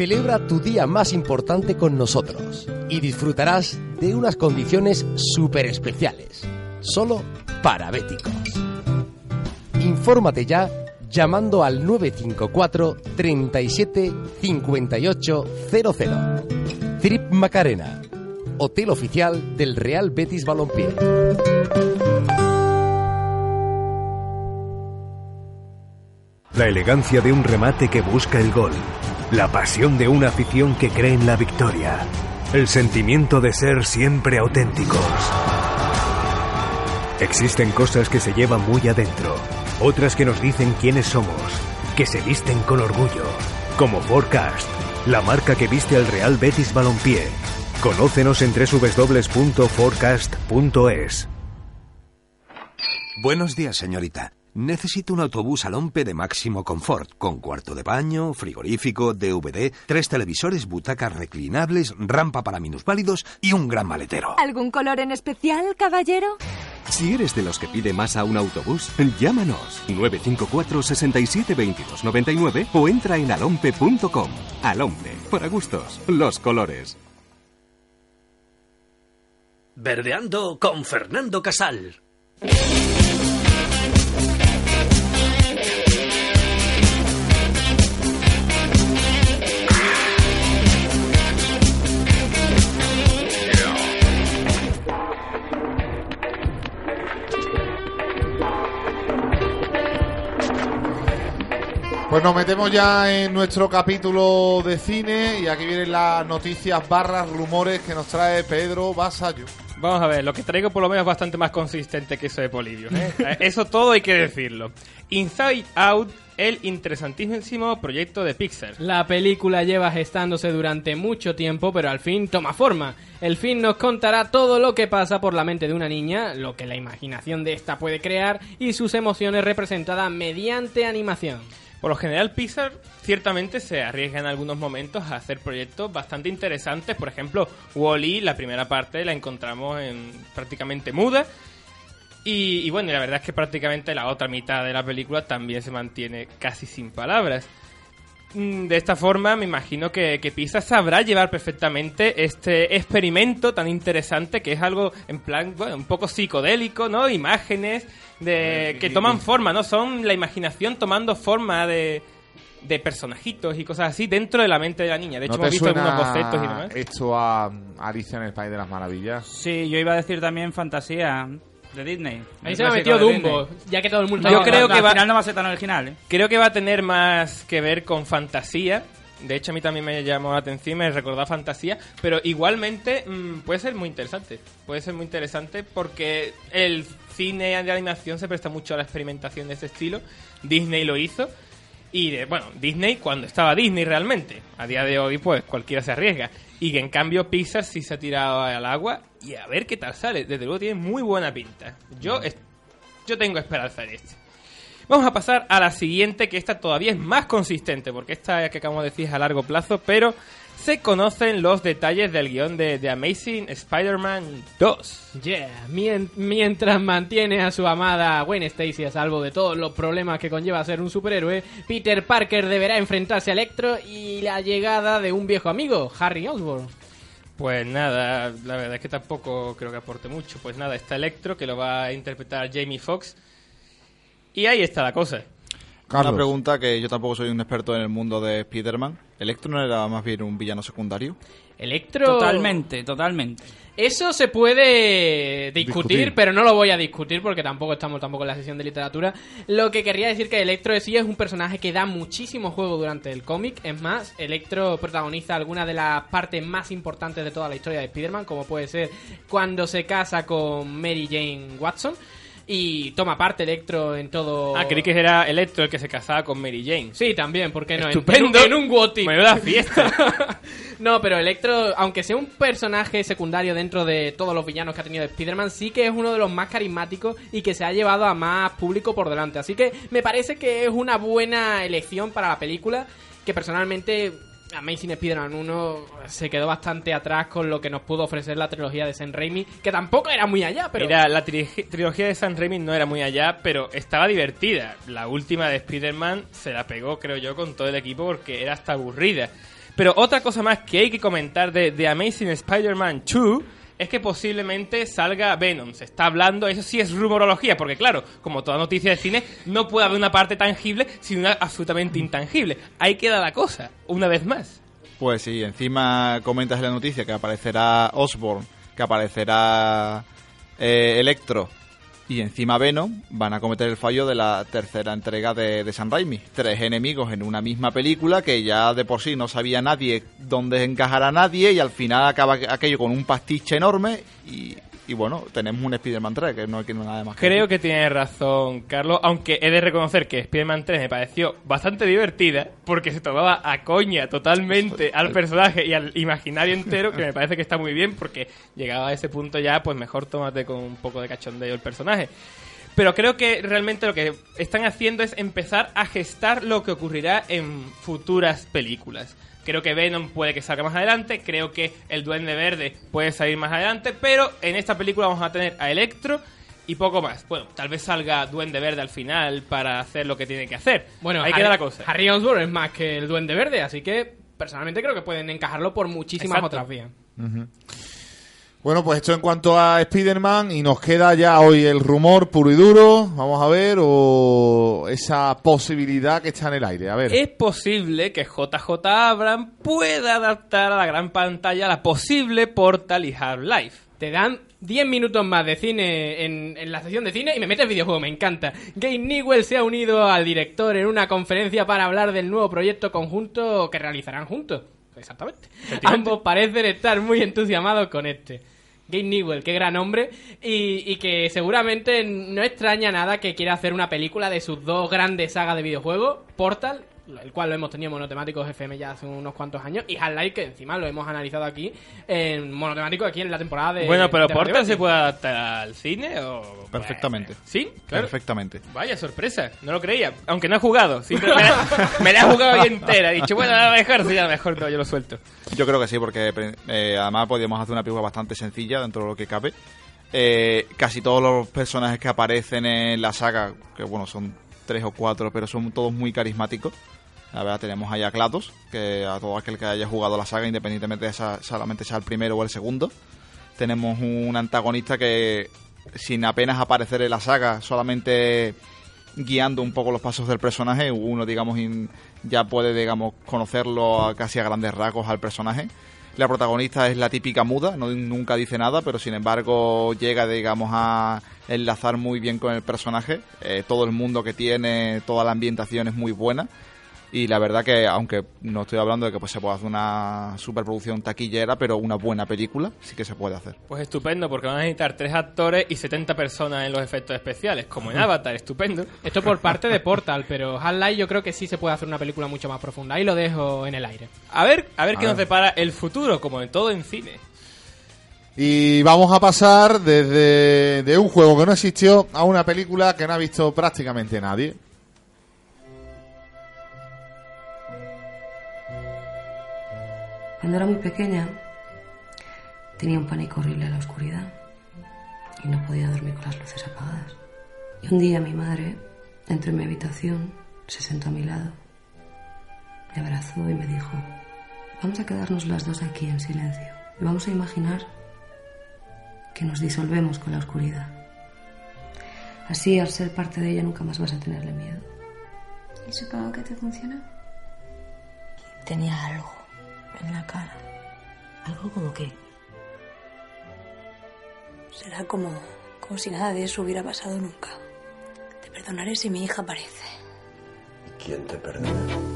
Celebra tu día más importante con nosotros y disfrutarás de unas condiciones súper especiales, solo para béticos. Infórmate llamando al 954 37 58 00. Trip Macarena, hotel oficial del Real Betis Balompié. La elegancia de un remate que busca el gol. La pasión de una afición que cree en la victoria. El sentimiento de ser siempre auténticos. Existen cosas que se llevan muy adentro. Otras que nos dicen quiénes somos. Que se visten con orgullo. Como Forecast, la marca que viste al Real Betis Balompié. Conócenos en www.forecast.es. Buenos días, señorita. Necesito un autobús al Ompe de máximo confort, con cuarto de baño, frigorífico, DVD, tres televisores, butacas reclinables, rampa para minusválidos y un gran maletero. ¿Algún color en especial, caballero? Si eres de los que pide más a un autobús, llámanos 954 67 22 99 o entra en alompe.com. Alompe, para gustos, los colores. Verdeando con Fernando Casal. Pues nos metemos ya en nuestro capítulo de cine y aquí vienen las noticias barras rumores que nos trae Pedro Basayo. Vamos a ver, lo que traigo por lo menos es bastante más consistente que eso de Polybius. ¿eh? Eh, eso todo hay que decirlo. Inside Out, el interesantísimo proyecto de Pixar. La película lleva gestándose durante mucho tiempo, pero al fin toma forma. El fin nos contará todo lo que pasa por la mente de una niña, lo que la imaginación de esta puede crear y sus emociones representadas mediante animación. Por lo general, Pixar ciertamente se arriesga en algunos momentos a hacer proyectos bastante interesantes. Por ejemplo, Wall-E, la primera parte, la encontramos en prácticamente muda. Y, bueno, la verdad es que prácticamente la otra mitad de la película también se mantiene casi sin palabras. Mm, De esta forma, me imagino que, que Pixar sabrá llevar perfectamente este experimento tan interesante que es algo en plan, bueno, un poco psicodélico, ¿no? Imágenes de que toman forma, ¿no? Son la imaginación tomando forma de, de personajitos y cosas así dentro de la mente de la niña. De hecho, ¿No hemos te visto suena algunos bocetos y demás. Esto a Alicia en el País de las Maravillas. Sí, yo iba a decir también fantasía de Disney. Ahí se me ha metido Dumbo, ya que todo el mundo... Yo No, creo no, que al va- final no va a ser tan original, ¿eh? Creo que va a tener más que ver con fantasía. De hecho, a mí también me llamó la atención, me recordó a fantasía. Pero igualmente mm, puede ser muy interesante. Puede ser muy interesante porque el cine de animación se presta mucho a la experimentación de ese estilo. Disney lo hizo. Y de- bueno, Disney cuando estaba Disney realmente. A día de hoy, pues cualquiera se arriesga. Y que en cambio Pixar sí se ha tirado al agua. Y a ver qué tal sale. Desde luego tiene muy buena pinta. Yo, yo tengo esperanza en este. Vamos a pasar a la siguiente, que esta todavía es más consistente, porque esta que acabamos de decir es a largo plazo, pero se conocen los detalles del guion de The Amazing Spider-Man 2. Yeah, mien- mientras mantiene a su amada Gwen Stacy a salvo de todos los problemas que conlleva ser un superhéroe, Peter Parker deberá enfrentarse a Electro y la llegada de un viejo amigo, Harry Osborn. Pues nada, la verdad es que tampoco creo que aporte mucho. Pues nada, está Electro, que lo va a interpretar Jamie Foxx. Y ahí está la cosa. Una pregunta que yo tampoco soy un experto en el mundo de Spider-Man. ¿Electro no era más bien un villano secundario? Electro... Totalmente, totalmente. Eso se puede discutir, Discutir. pero no lo voy a discutir porque tampoco estamos tampoco en la sesión de literatura. Lo que querría decir que Electro sí es un personaje que da muchísimo juego durante el cómic. Es más, Electro protagoniza algunas de las partes más importantes de toda la historia de Spider-Man, como puede ser cuando se casa con Mary Jane Watson. Y toma parte Electro en todo... Ah, creí que era Electro el que se casaba con Mary Jane. Sí, también, ¿por qué no? En- Estupendo. En, un, en un what if. Menuda fiesta. no, pero Electro, aunque sea un personaje secundario dentro de todos los villanos que ha tenido Spider-Man, sí que es uno de los más carismáticos y que se ha llevado a más público por delante. Así que me parece que es una buena elección para la película, que personalmente Amazing Spider-Man 1 se quedó bastante atrás con lo que nos pudo ofrecer la trilogía de Sam Raimi, que tampoco era muy allá, pero... Mira, la tri- trilogía de Sam Raimi no era muy allá, pero estaba divertida. La última de Spider-Man se la pegó, creo yo, con todo el equipo porque era hasta aburrida. Pero otra cosa más que hay que comentar de The Amazing Spider-Man 2 es que posiblemente salga Venom. Se está hablando, eso sí es rumorología, porque claro, como toda noticia de cine, no puede haber una parte tangible sin una absolutamente intangible. Ahí queda la cosa, una vez más. Pues sí, encima comentas en la noticia que aparecerá Osborn, que aparecerá eh, Electro y encima Venom, van a cometer el fallo de la tercera entrega de, de San Raimi. Tres enemigos en una misma película que ya de por sí no sabía nadie dónde encajar a nadie y al final acaba aquello con un pastiche enorme y, y bueno, tenemos un Spider-Man 3 que no hay que nada más. Creo que tiene razón, Carlos, aunque he de reconocer que Spider-Man 3 me pareció bastante divertida porque se tomaba a coña totalmente al personaje y al imaginario entero, que me parece que está muy bien porque llegado a ese punto ya, pues mejor tómate con un poco de cachondeo el personaje. Pero creo que realmente lo que están haciendo es empezar a gestar lo que ocurrirá en futuras películas. Creo que Venom puede que salga más adelante, creo que el Duende Verde puede salir más adelante, pero en esta película vamos a tener a Electro y poco más. Bueno, tal vez salga Duende Verde al final para hacer lo que tiene que hacer. Bueno, ahí Harry, queda la cosa. Harry Osborn es más que el Duende Verde, así que personalmente creo que pueden encajarlo por muchísimas Exacto. otras vías. Ujú. Bueno, pues esto en cuanto a Spider-Man y nos queda ya hoy el rumor puro y duro, vamos a ver, o esa posibilidad que está en el aire, a ver. Es posible que JJ Abrams pueda adaptar a la gran pantalla la posible Portal y Half-Life. Te dan 10 minutos más de cine en, la sección de cine y me metes videojuego, me encanta. Gabe Newell se ha unido al director en una conferencia para hablar del nuevo proyecto conjunto que realizarán juntos. Exactamente. Ambos parecen estar muy entusiasmados con este. Gabe Newell, qué gran hombre, y, y que seguramente no extraña nada que quiera hacer una película de sus dos grandes sagas de videojuegos, Portal el cual lo hemos tenido en monotemáticos FM ya hace unos cuantos años, y Half-Life, que encima lo hemos analizado aquí en monotemático aquí en la temporada de. Bueno, pero ¿Portal se puede adaptar al cine o.? Perfectamente. ¿Sí? Claro. Perfectamente. Vaya sorpresa, no lo creía. Aunque no he jugado, siempre me la, me la he jugado bien entera. He dicho, bueno, a lo mejor sí, a lo mejor no, yo lo suelto. Yo creo que sí, porque eh, además podríamos hacer una película bastante sencilla dentro de lo que cabe. Eh, casi todos los personajes que aparecen en la saga, que bueno, son tres o cuatro, pero son todos muy carismáticos. La verdad, tenemos ahí a Klatos, que a todo aquel que haya jugado la saga, independientemente de esa, solamente sea el primero o el segundo. Tenemos un antagonista que, sin apenas aparecer en la saga, solamente guiando un poco los pasos del personaje, uno, digamos, in- ya puede, digamos, conocerlo a- casi a grandes rasgos al personaje. La protagonista es la típica muda, no, nunca dice nada, pero sin embargo llega, digamos, a enlazar muy bien con el personaje. Eh, todo el mundo que tiene, toda la ambientación es muy buena. Y la verdad que, aunque no estoy hablando de que pues, se pueda hacer una superproducción taquillera, pero una buena película sí que se puede hacer. Pues estupendo, porque van a necesitar tres actores y 70 personas en los efectos especiales, como en Avatar, estupendo. Esto por parte de Portal, pero Half-Life yo creo que sí se puede hacer una película mucho más profunda. Ahí lo dejo en el aire. A ver, a ver A qué nos depara el futuro, como en todo en cine. Y vamos a pasar desde de un juego que no existió a una película que no ha visto prácticamente nadie. Cuando era muy pequeña tenía un pánico horrible a la oscuridad y no podía dormir con las luces apagadas. Y un día mi madre entró en mi habitación, se sentó a mi lado, me abrazó y me dijo, vamos a quedarnos las dos aquí en silencio y vamos a imaginar que nos disolvemos con la oscuridad. Así, al ser parte de ella, nunca más vas a tenerle miedo. ¿Y supongo que te funciona? Tenía algo en la cara. ¿Algo como qué? Será como, como si nada de eso hubiera pasado nunca. Te perdonaré si mi hija aparece. ¿Quién te perdona?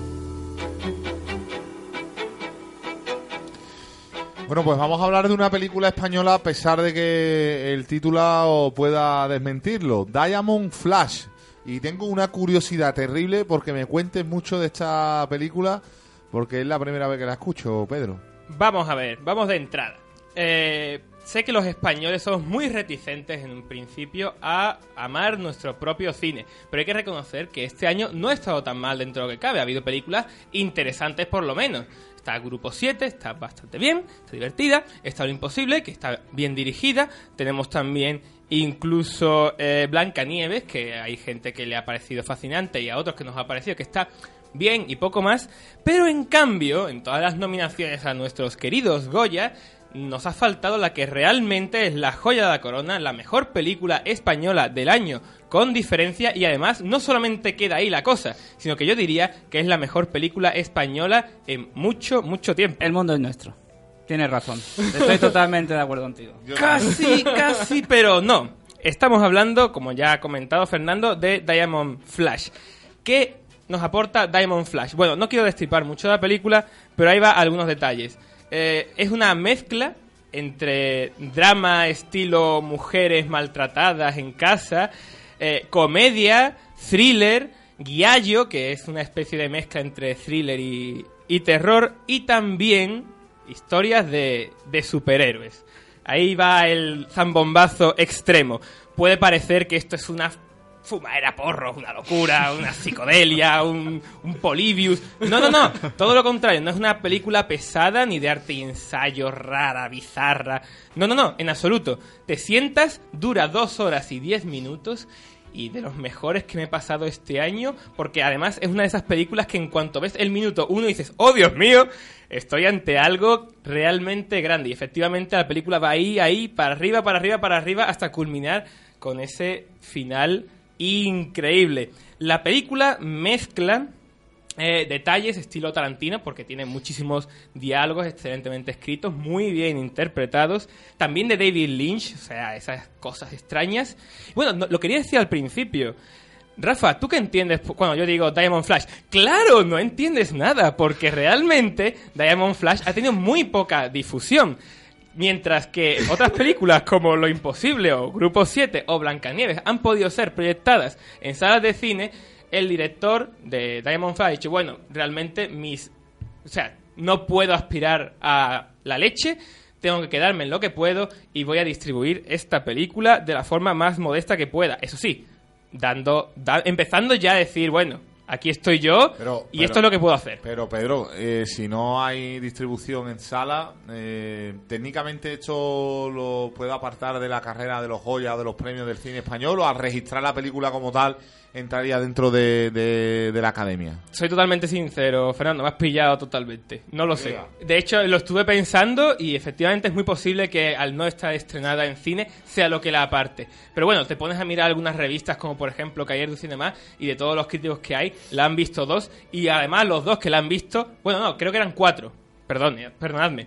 Bueno, pues vamos a hablar de una película española a pesar de que el título pueda desmentirlo. Diamond Flash. Y tengo una curiosidad terrible porque me cuentes mucho de esta película porque es la primera vez que la escucho, Pedro. Vamos a ver, vamos de entrada. Eh, sé que los españoles somos muy reticentes en un principio a amar nuestro propio cine, pero hay que reconocer que este año no ha estado tan mal dentro de lo que cabe. Ha habido películas interesantes por lo menos. Está Grupo 7, está bastante bien, está divertida. Está Lo Imposible, que está bien dirigida. Tenemos también incluso eh, Blancanieves, que hay gente que le ha parecido fascinante y a otros que nos ha parecido que está bien y poco más. Pero en cambio, en todas las nominaciones a nuestros queridos Goya, nos ha faltado la que realmente es la joya de la corona, la mejor película española del año, con diferencia, y además no solamente queda ahí la cosa, sino que yo diría que es la mejor película española en mucho, mucho tiempo. El mundo es nuestro. Tienes razón. Estoy totalmente de acuerdo contigo. Casi, casi, pero no. Estamos hablando, como ya ha comentado Fernando, de Diamond Flash. ¿Qué nos aporta Diamond Flash? Bueno, no quiero destripar mucho la película, pero ahí va algunos detalles. Eh, es una mezcla entre drama estilo mujeres maltratadas en casa, eh, comedia, thriller, guiallo, que es una especie de mezcla entre thriller y, y terror, y también historias de, de superhéroes. Ahí va el zambombazo extremo. Puede parecer que esto es una fumadera porros, una locura, una psicodelia, un, un Polybius. No, no, no. Todo lo contrario. No es una película pesada ni de arte y ensayo rara, bizarra. No, no, no. En absoluto. Te sientas, dura dos horas y diez minutos y de los mejores que me he pasado este año, porque además es una de esas películas que en cuanto ves el minuto uno dices, oh Dios mío, estoy ante algo realmente grande. Y efectivamente la película va ahí, ahí, para arriba, para arriba, para arriba, hasta culminar con ese final increíble. La película mezcla eh, detalles estilo Tarantino, porque tiene muchísimos diálogos excelentemente escritos, muy bien interpretados. También de David Lynch, o sea, esas cosas extrañas. Bueno, no- lo quería decir al principio. Rafa, ¿tú qué entiendes cuando yo digo Diamond Flash? Claro, no entiendes nada, porque realmente Diamond Flash ha tenido muy poca difusión. Mientras que otras películas como Lo Imposible o Grupo 7 o Blancanieves han podido ser proyectadas en salas de cine, el director de Diamond Fire ha dicho, bueno, realmente mis... O sea, no puedo aspirar a la leche, tengo que quedarme en lo que puedo y voy a distribuir esta película de la forma más modesta que pueda. Eso sí, dando, da- empezando ya a decir, bueno, aquí estoy yo y pero- esto es lo que puedo hacer. Pero Pedro, eh, si no hay distribución en sala, eh, técnicamente esto lo puedo apartar de la carrera de los joyas, de los premios del cine español, o al registrar la película como tal entraría dentro de, de- de la academia. Soy totalmente sincero, Fernando, me has pillado totalmente. No lo sé. De hecho, lo estuve pensando y efectivamente es muy posible que al no estar estrenada en cine sea lo que la aparte. Pero bueno, te pones a mirar algunas revistas como por ejemplo Cahiers du Cinema y de todos los críticos que hay, la han visto dos y además los dos que la han visto, bueno, no, creo que eran cuatro. Perdón, eh, perdonadme.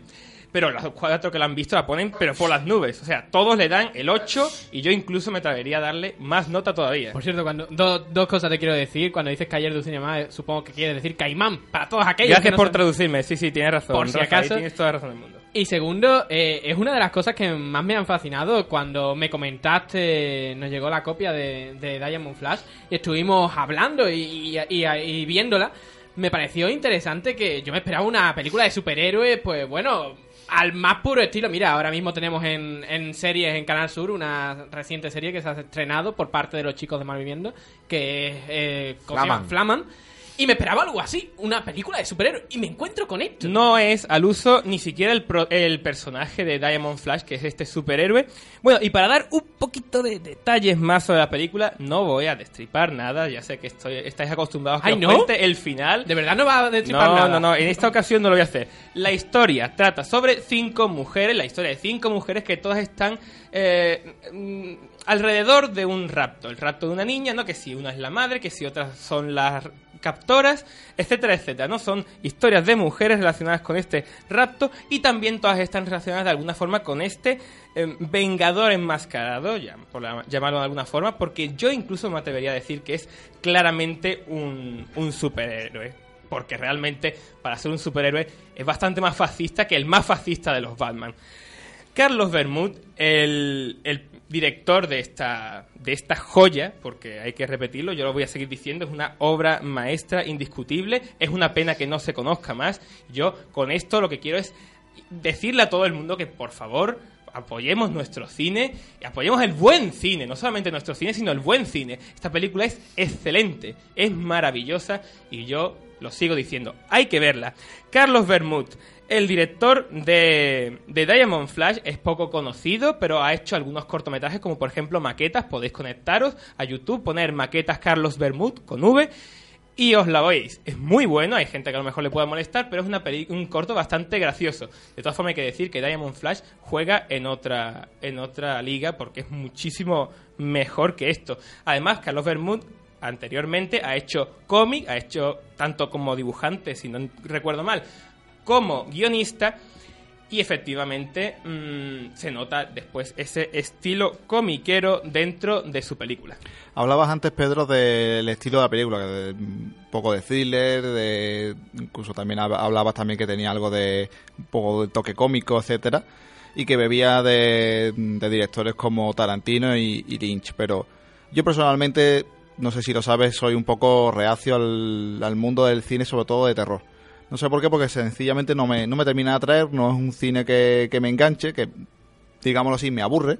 Pero los cuatro que la han visto la ponen pero por las nubes. O sea, todos le dan el 8 y yo incluso me atrevería a darle más nota todavía. Por cierto, cuando do- dos cosas te quiero decir. Cuando dices Cayer du Cinema, eh, supongo que quieres decir Caimán, para todos aquellos Gracias que no por traducirme. Sí, sí, tienes razón. Por si Rafa, acaso. Tienes toda la razón del mundo. Y segundo, eh, es una de las cosas que más me han fascinado cuando me comentaste, nos llegó la copia de, de Diamond Flash y estuvimos hablando y, y- y- y viéndola. Me pareció interesante que yo me esperaba una película de superhéroes, pues bueno, al más puro estilo. Mira, ahora mismo tenemos en, en series en Canal Sur una reciente serie que se ha estrenado por parte de los chicos de Malviviendo, que es eh. Flaman. Y me esperaba algo así, una película de superhéroes. Y me encuentro con esto. No es al uso ni siquiera el, pro- el personaje de Diamond Flash, que es este superhéroe. Bueno, y para dar un poquito de detalles más sobre la película, no voy a destripar nada. Ya sé que estoy, estáis acostumbrados a que ¿no? cuente el final. De verdad no va a destripar no, nada. No, no, En esta ocasión no lo voy a hacer. La historia trata sobre cinco mujeres, la historia de cinco mujeres que todas están eh, mm, alrededor de un rapto. El rapto de una niña, ¿no? Que si una es la madre, que si otras son las captoras, etcétera, etcétera, ¿no? Son historias de mujeres relacionadas con este rapto y también todas están relacionadas de alguna forma con este eh, vengador enmascarado, ya- por la- llamarlo de alguna forma, porque yo incluso me atrevería a decir que es claramente un, un superhéroe. Porque realmente, para ser un superhéroe, es bastante más fascista que el más fascista de los Batman. Carlos Bermud, el, el director de esta, de esta joya, porque hay que repetirlo, yo lo voy a seguir diciendo, es una obra maestra indiscutible, es una pena que no se conozca más. Yo con esto lo que quiero es decirle a todo el mundo que por favor apoyemos nuestro cine y apoyemos el buen cine, no solamente nuestro cine, sino el buen cine. Esta película es excelente, es maravillosa y yo lo sigo diciendo, hay que verla. Carlos Bermud, el director de, de Diamond Flash, es poco conocido, pero ha hecho algunos cortometrajes como por ejemplo maquetas, podéis conectaros a YouTube, poner maquetas Carlos Bermud con V y os la veis. Es muy bueno, hay gente que a lo mejor le pueda molestar, pero es una peli- un corto bastante gracioso. De todas formas hay que decir que Diamond Flash juega en otra, en otra liga porque es muchísimo mejor que esto. Además, Carlos Bermud anteriormente ha hecho cómic, ha hecho tanto como dibujante, si no recuerdo mal, como guionista. Y efectivamente mm, se nota después ese estilo comiquero dentro de su película. Hablabas antes, Pedro, del estilo de la película, un poco de thriller, de incluso también hab- hablabas también que tenía algo de un poco de toque cómico, etcétera, y que bebía de, de directores como Tarantino y, y Lynch. Pero yo personalmente, no sé si lo sabes, soy un poco reacio al, al mundo del cine, sobre todo de terror. No sé por qué, porque sencillamente no me, no me termina de atraer, no es un cine que, que me enganche, que, digámoslo así, me aburre.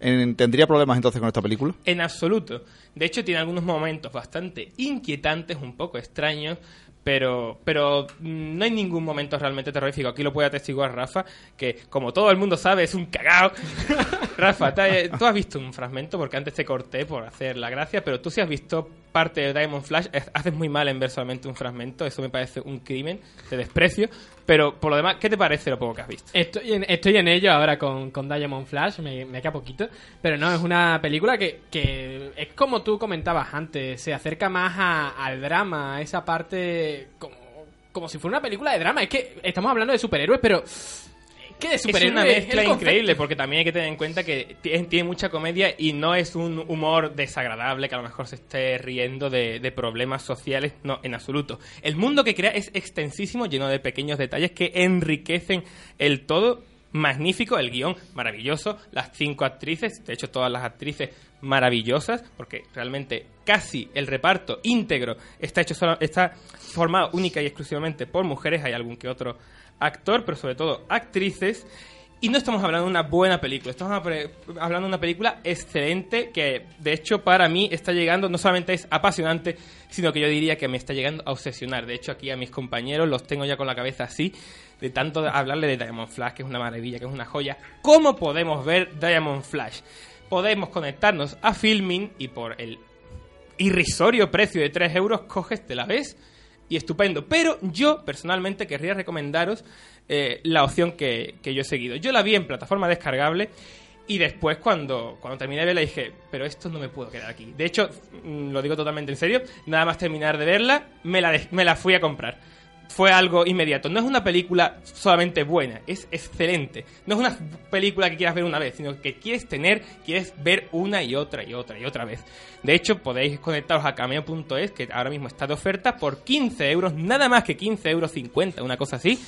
En- ¿Tendría problemas entonces con esta película? En absoluto. De hecho, tiene algunos momentos bastante inquietantes, un poco extraños, pero, pero no hay ningún momento realmente terrorífico. Aquí lo puede atestiguar Rafa, que como todo el mundo sabe, es un cagao. Rafa, tú has visto un fragmento, porque antes te corté por hacer la gracia, pero tú sí has visto parte de Diamond Flash. Es- Haces muy mal en ver solamente un fragmento, eso me parece un crimen, te desprecio. Pero por lo demás, ¿qué te parece lo poco que has visto? Estoy en, estoy en ello ahora con, con Diamond Flash, me, me queda poquito. Pero no, es una película que, que es como tú comentabas antes, se acerca más a- al drama, a esa parte como, como si fuera una película de drama. Es que estamos hablando de superhéroes, pero... ¿Qué de Es superhéroes? una mezcla increíble, porque también hay que tener en cuenta que tiene, tiene mucha comedia y no es un humor desagradable que a lo mejor se esté riendo de, de problemas sociales, no, en absoluto. El mundo que crea es extensísimo, lleno de pequeños detalles que enriquecen el todo magnífico, el guion maravilloso, las cinco actrices, de hecho todas las actrices maravillosas, porque realmente casi el reparto íntegro está hecho solo- está formado única y exclusivamente por mujeres, hay algún que otro actor, pero sobre todo actrices. Y no estamos hablando de una buena película, estamos hablando de una película excelente que de hecho para mí está llegando, no solamente es apasionante, sino que yo diría que me está llegando a obsesionar. De hecho aquí a mis compañeros los tengo ya con la cabeza así, de tanto hablarle de Diamond Flash, que es una maravilla, que es una joya. ¿Cómo podemos ver Diamond Flash? Podemos conectarnos a Filming y por el irrisorio precio de 3 euros coges, te la ves y estupendo. Pero yo personalmente querría recomendaros eh, la opción que, que yo he seguido. Yo la vi en plataforma descargable y después cuando, cuando terminé de verla dije, pero esto no me puedo quedar aquí. De hecho, mm, lo digo totalmente en serio, nada más terminar de verla, me la, me la fui a comprar. Fue algo inmediato. No es una película solamente buena, es excelente. No es una película que quieras ver una vez, sino que quieres tener, quieres ver una y otra y otra y otra vez. De hecho, podéis conectaros a cameo.es, que ahora mismo está de oferta, por 15 euros, nada más que 15 euros 50, una cosa así.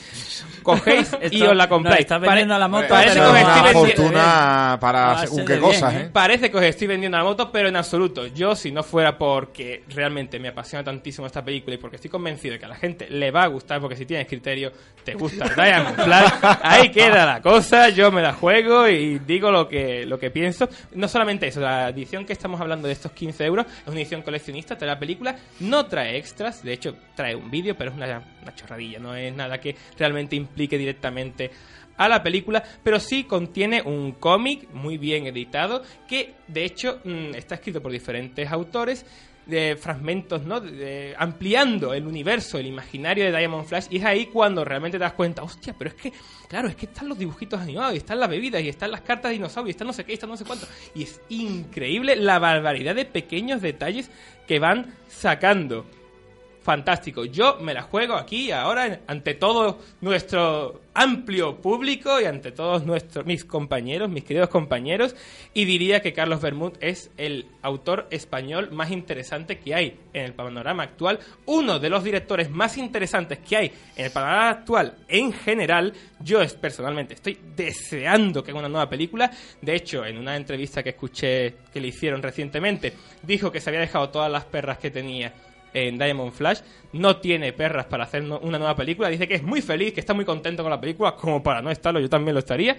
Cogéis y Esto- os la compráis. no, estás vendiendo Pare- la moto, parece que os estoy fortuna para Va a según qué cosas, bien, ¿eh? Parece que os estoy vendiendo la moto, pero en absoluto. Yo, si no fuera porque realmente me apasiona tantísimo esta película y porque estoy convencido de que a la gente le va a gustar, porque si tienes criterio, te gusta Diamond Flash, ahí queda la cosa, yo me la juego y digo lo que, lo que pienso. No solamente eso, la edición que estamos hablando de estos 15 euros es una edición coleccionista, trae la película, no trae extras, de hecho trae un vídeo, pero es una, una chorradilla, no es nada que realmente implique directamente a la película, pero sí contiene un cómic muy bien editado que de hecho mm, está escrito por diferentes autores de fragmentos, ¿no? De- ampliando el universo, el imaginario de Diamond Flash y es ahí cuando realmente te das cuenta, hostia, pero es que, claro, es que están los dibujitos animados y están las bebidas y están las cartas de dinosaurios y están no sé qué, y están no sé cuánto y es increíble la barbaridad de pequeños detalles que van sacando fantástico. Yo me la juego aquí ahora ante todo nuestro amplio público y ante todos nuestros mis compañeros, mis queridos compañeros y diría que Carlos Bermud es el autor español más interesante que hay en el panorama actual, uno de los directores más interesantes que hay en el panorama actual en general. Yo es, personalmente estoy deseando que haga una nueva película. De hecho, en una entrevista que escuché que le hicieron recientemente, dijo que se había dejado todas las perras que tenía en Diamond Flash. No tiene perras para hacer no- una nueva película. Dice que es muy feliz, que está muy contento con la película, como para no estarlo, yo también lo estaría.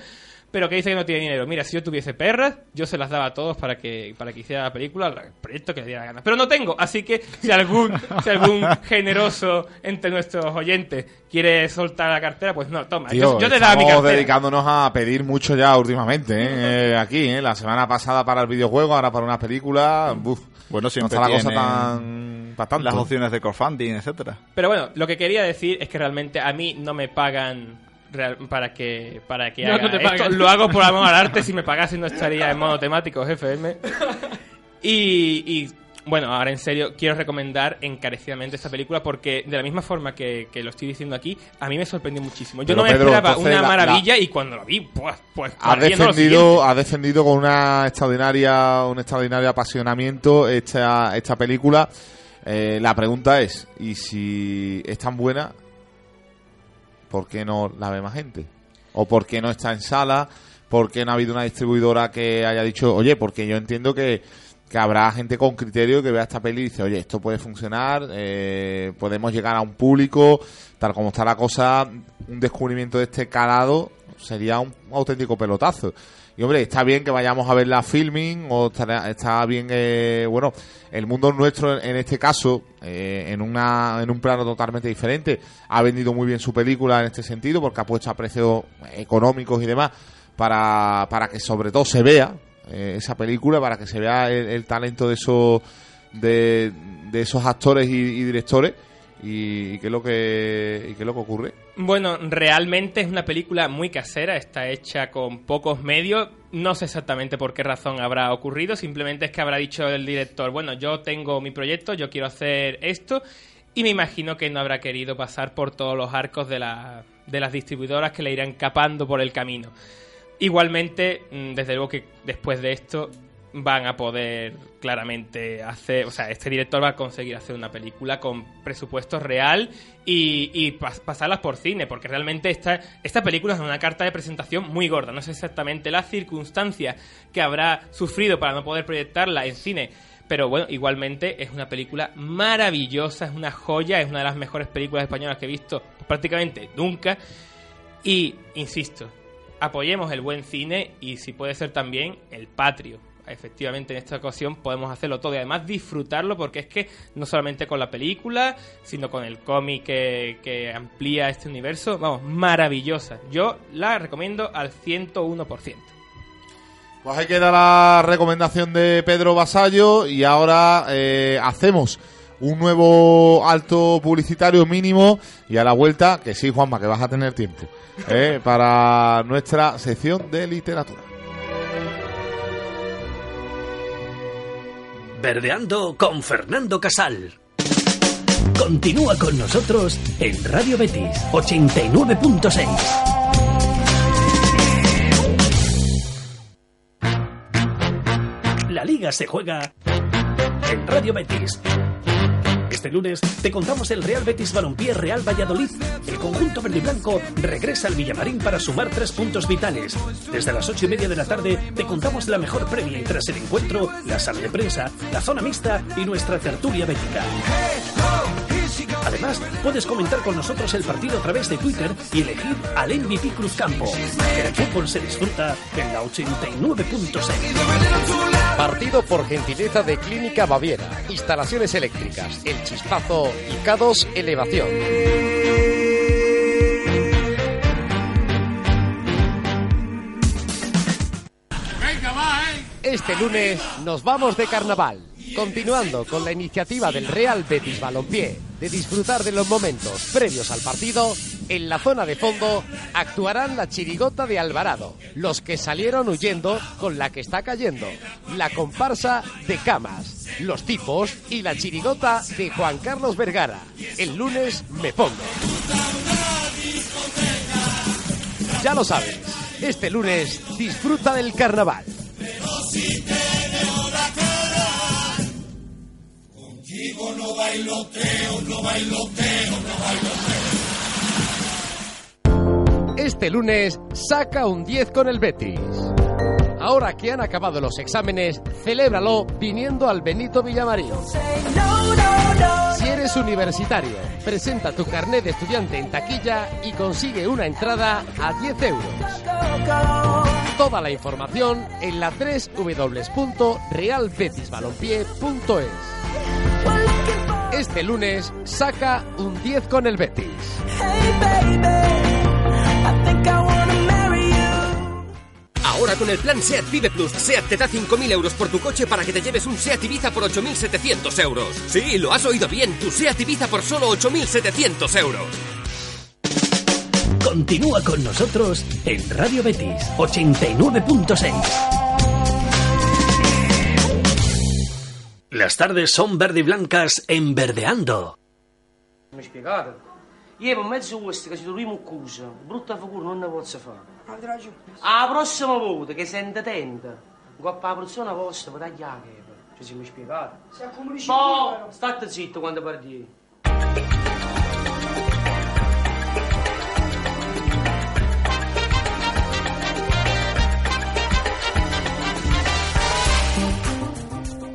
Pero que dice que no tiene dinero. Mira, si yo tuviese perras, yo se las daba a todos para que, para que hiciera la película, el proyecto que le diera la gana. Pero no tengo, así que si algún, si algún generoso entre nuestros oyentes quiere soltar la cartera, pues no, toma. Tío, yo, yo te daba mi estamos cartera. dedicándonos a pedir mucho ya últimamente, ¿eh? Eh, aquí, ¿eh? La semana pasada para el videojuego, ahora para una película. Buf, Bueno, no siempre está la cosa tan... tanto. las opciones de crowdfunding, etcétera. Pero bueno, lo que quería decir es que realmente a mí no me pagan real- para que para que No, haga no te esto. pagan. Lo hago por amor al arte. Si me pagasen no estaría en modo temático FM. Y, y, bueno, ahora en serio, quiero recomendar encarecidamente esta película porque de la misma forma que, que lo estoy diciendo aquí, a mí me sorprendió muchísimo. Yo Pero, no me Pedro, esperaba una la- maravilla y cuando la vi, pues, pues Ha defendido, ha defendido con una extraordinaria, un extraordinario apasionamiento esta, esta película. Eh, la pregunta es, ¿y si es tan buena, por qué no la ve más gente? ¿O por qué no está en sala? ¿Por qué no ha habido una distribuidora que haya dicho, oye, porque yo entiendo que, que habrá gente con criterio que vea esta peli y dice, oye, esto puede funcionar, eh, podemos llegar a un público, tal como está la cosa, un descubrimiento de este calado sería un auténtico pelotazo. Y hombre, está bien que vayamos a ver la filming, o estará- está bien, eh, bueno, el mundo nuestro en, en este caso, eh, en, una, en un plano totalmente diferente, ha vendido muy bien su película en este sentido, porque ha puesto a precios económicos y demás, para, para que sobre todo se vea eh, esa película, para que se vea el, talento de esos, de, esos actores y, directores, y, qué es lo que, y qué lo que ocurre. Bueno, realmente es una película muy casera, está hecha con pocos medios. No sé exactamente por qué razón habrá ocurrido, simplemente es que habrá dicho el director, bueno, yo tengo mi proyecto, yo quiero hacer esto, y me imagino que no habrá querido pasar por todos los arcos de, la- de las distribuidoras que le irán capando por el camino. Igualmente, mm, desde luego que después de esto van a poder claramente hacer, o sea, este director va a conseguir hacer una película con presupuesto real y, y pas- por cine, porque realmente esta, esta película es una carta de presentación muy gorda, no sé exactamente las circunstancias que habrá sufrido para no poder proyectarla en cine. Pero bueno, igualmente es una película maravillosa, es una joya, es una de las mejores películas españolas que he visto prácticamente nunca. Y, insisto, apoyemos el buen cine y si puede ser también el patrio. Efectivamente, en esta ocasión podemos hacerlo todo y además disfrutarlo porque es que no solamente con la película, sino con el cómic que, amplía este universo, vamos, maravillosa. Yo la recomiendo al 101%. Pues ahí queda la recomendación de Pedro Basallo y ahora eh, hacemos un nuevo alto publicitario mínimo y a la vuelta, que sí, Juanma, que vas a tener tiempo, eh, para nuestra sección de literatura. Verdeando con Fernando Casal. Continúa con nosotros en Radio Betis 89.6. La liga se juega en Radio Betis. Este lunes te contamos el Real Betis Balompié Real Valladolid. El conjunto verde y blanco regresa al Villamarín para sumar tres puntos vitales. Desde las ocho y media de la tarde te contamos la mejor previa y tras el encuentro, la sala de prensa, la zona mixta y nuestra tertulia bética. Además, puedes comentar con nosotros el partido a través de Twitter y elegir al MVP Cruz Campo. El fútbol se disfruta en la 89.6. Partido por gentileza de Clínica Baviera. Instalaciones eléctricas, El Chispazo y K2 Elevación. Este lunes nos vamos de carnaval, continuando con la iniciativa del Real Betis Balompié de disfrutar de los momentos previos al partido. En la zona de fondo actuarán la chirigota de Alvarado, los que salieron huyendo con la que está cayendo, la comparsa de Camas, los tipos y la chirigota de Juan Carlos Vergara. El lunes me pongo. Ya lo sabes, este lunes disfruta del carnaval. Contigo no bailoteo, no bailoteo, no bailoteo. Este lunes saca un 10 con el Betis. Ahora que han acabado los exámenes, celébralo viniendo al Benito Villamarín. Si eres universitario, presenta tu carnet de estudiante en taquilla y consigue una entrada a 10 euros. Toda la información en la www.realbetisbalompié.es. Este lunes saca un 10 con el Betis. Ahora con el plan SEAT Vive Plus, SEAT te da 5.000 euros por tu coche para que te lleves un SEAT Ibiza por 8.700 euros. Sí, lo has oído bien, tu SEAT Ibiza por solo 8.700 euros. Continúa con nosotros en Radio Betis 89.6. Las tardes son verde y blancas en Verdeando. Mi spiegate? Io per mezzo questo che ci troviamo accusa, brutta figura non ne posso fare. Avete ragione. A prossima volta che sente tenta, coppa la persona vostra per tagliare la chepa. Ci siamo spiegati? Se accumulisci Boh, state zitto quando parli.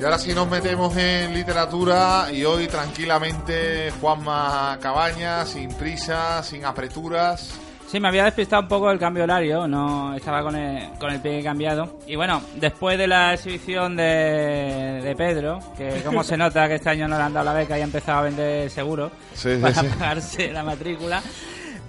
Y ahora sí nos metemos en literatura y hoy tranquilamente Juanma Cabañas, sin prisa, sin apreturas. Sí, me había despistado un poco el cambio horario, no estaba con el, con el pie cambiado. Y bueno, después de la exhibición de, de Pedro, que como se nota que este año no le han dado la beca y ha empezado a vender seguro Sí, sí, para sí. pagarse la matrícula.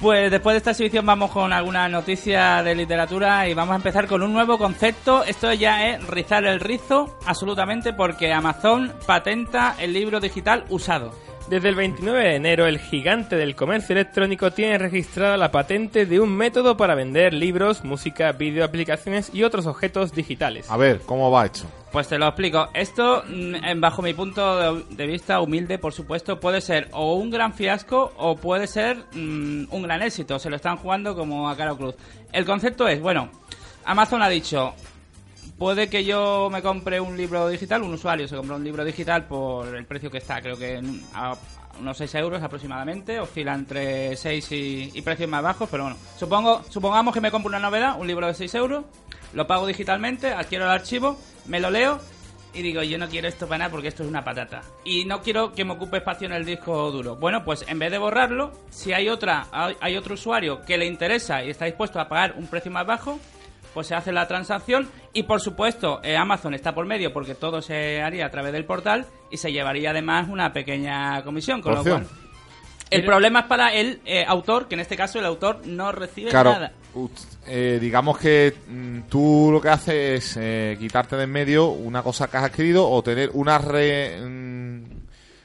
Pues después de esta exhibición vamos con algunas noticias de literatura y vamos a empezar con un nuevo concepto. Esto ya es rizar el rizo absolutamente porque Amazon patenta el libro digital usado. Desde el 29 de enero, el gigante del comercio electrónico tiene registrada la patente de un método para vender libros, música, vídeo, aplicaciones y otros objetos digitales. A ver, ¿cómo va hecho? Pues te lo explico. Esto, mm, bajo mi punto de, de vista humilde, por supuesto, puede ser o un gran fiasco o puede ser mm, un gran éxito. Se lo están jugando como a Caro Cruz. El concepto es, bueno, Amazon ha dicho, puede que yo me compre un libro digital, un usuario se compra un libro digital por el precio que está, creo que a unos 6 euros aproximadamente, oscila entre 6 y, precios más bajos, pero bueno, supongo, supongamos que me compro una novedad, un libro de 6 euros, lo pago digitalmente, adquiero el archivo, me lo leo y digo, yo no quiero esto para nada porque esto es una patata. Y no quiero que me ocupe espacio en el disco duro. Bueno, pues en vez de borrarlo, si hay otra, hay otro usuario que le interesa y está dispuesto a pagar un precio más bajo, pues se hace la transacción y por supuesto eh, Amazon está por medio porque todo se haría a través del portal y se llevaría además una pequeña comisión, con lo cual el problema es para el eh, autor, que en este caso el autor no recibe Claro, nada. eh, digamos que mm, tú lo que haces es eh, quitarte de en medio una cosa que has adquirido o tener una re... mm,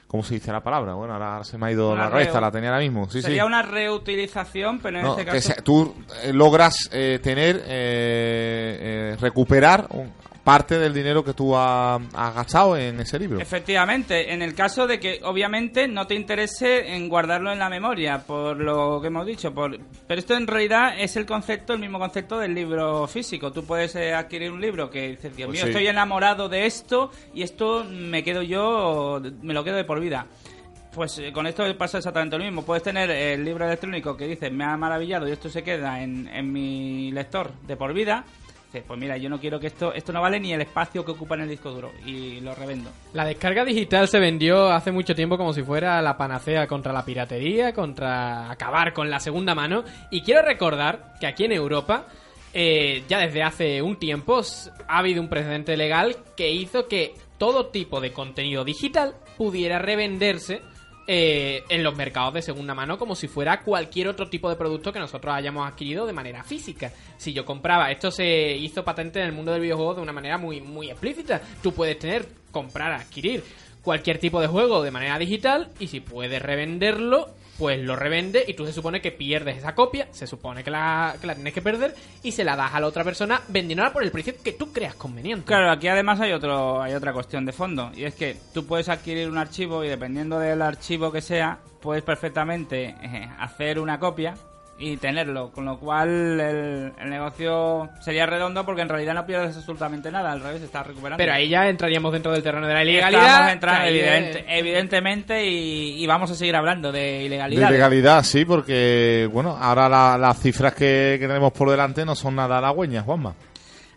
¿Cómo se dice la palabra? Bueno, ahora se me ha ido Una la cabeza, la tenía ahora mismo. Sí, Sería sí. una reutilización, pero en No, este que caso... se- tú eh, logras eh, tener, eh, eh, recuperar un- parte del dinero que tú has, has gastado en ese libro. Efectivamente, en el caso de que obviamente no te interese en guardarlo en la memoria, por lo que hemos dicho, por... pero esto en realidad es el concepto, el mismo concepto del libro físico. Tú puedes eh, adquirir un libro que dices, Dios Pues mío, sí. estoy enamorado de esto y esto me quedo yo, me lo quedo de por vida. Pues eh, con esto pasa exactamente lo mismo. Puedes tener el libro electrónico que dice, me ha maravillado y esto se queda en, en mi lector de por vida. Pues mira, yo no quiero que esto, esto no vale ni el espacio que ocupa en el disco duro y lo revendo. La descarga digital se vendió hace mucho tiempo como si fuera la panacea contra la piratería, contra acabar con la segunda mano. Y quiero recordar que aquí en Europa, eh, ya desde hace un tiempo, ha habido un precedente legal que hizo que todo tipo de contenido digital pudiera revenderse eh, en los mercados de segunda mano como si fuera cualquier otro tipo de producto que nosotros hayamos adquirido de manera física. Si yo compraba, esto se hizo patente en el mundo del videojuego de una manera muy, muy explícita. Tú puedes tener, comprar, adquirir cualquier tipo de juego de manera digital y si puedes revenderlo, pues lo revende y tú se supone que pierdes esa copia, se supone que la, que la tienes que perder y se la das a la otra persona vendiéndola por el precio que tú creas conveniente. Claro, aquí además hay otro hay otra cuestión de fondo y es que tú puedes adquirir un archivo y dependiendo del archivo que sea, puedes perfectamente eh, hacer una copia y tenerlo, con lo cual el, el negocio sería redondo porque en realidad no pierdes absolutamente nada, al revés, estás recuperando. Pero ahí ya entraríamos dentro del terreno de la ilegalidad. entrando, evidente- es- evidentemente, y, y vamos a seguir hablando de De ilegalidad. legalidad, sí, porque, bueno, ahora la- las cifras que, que tenemos por delante no son nada halagüeñas, Juanma.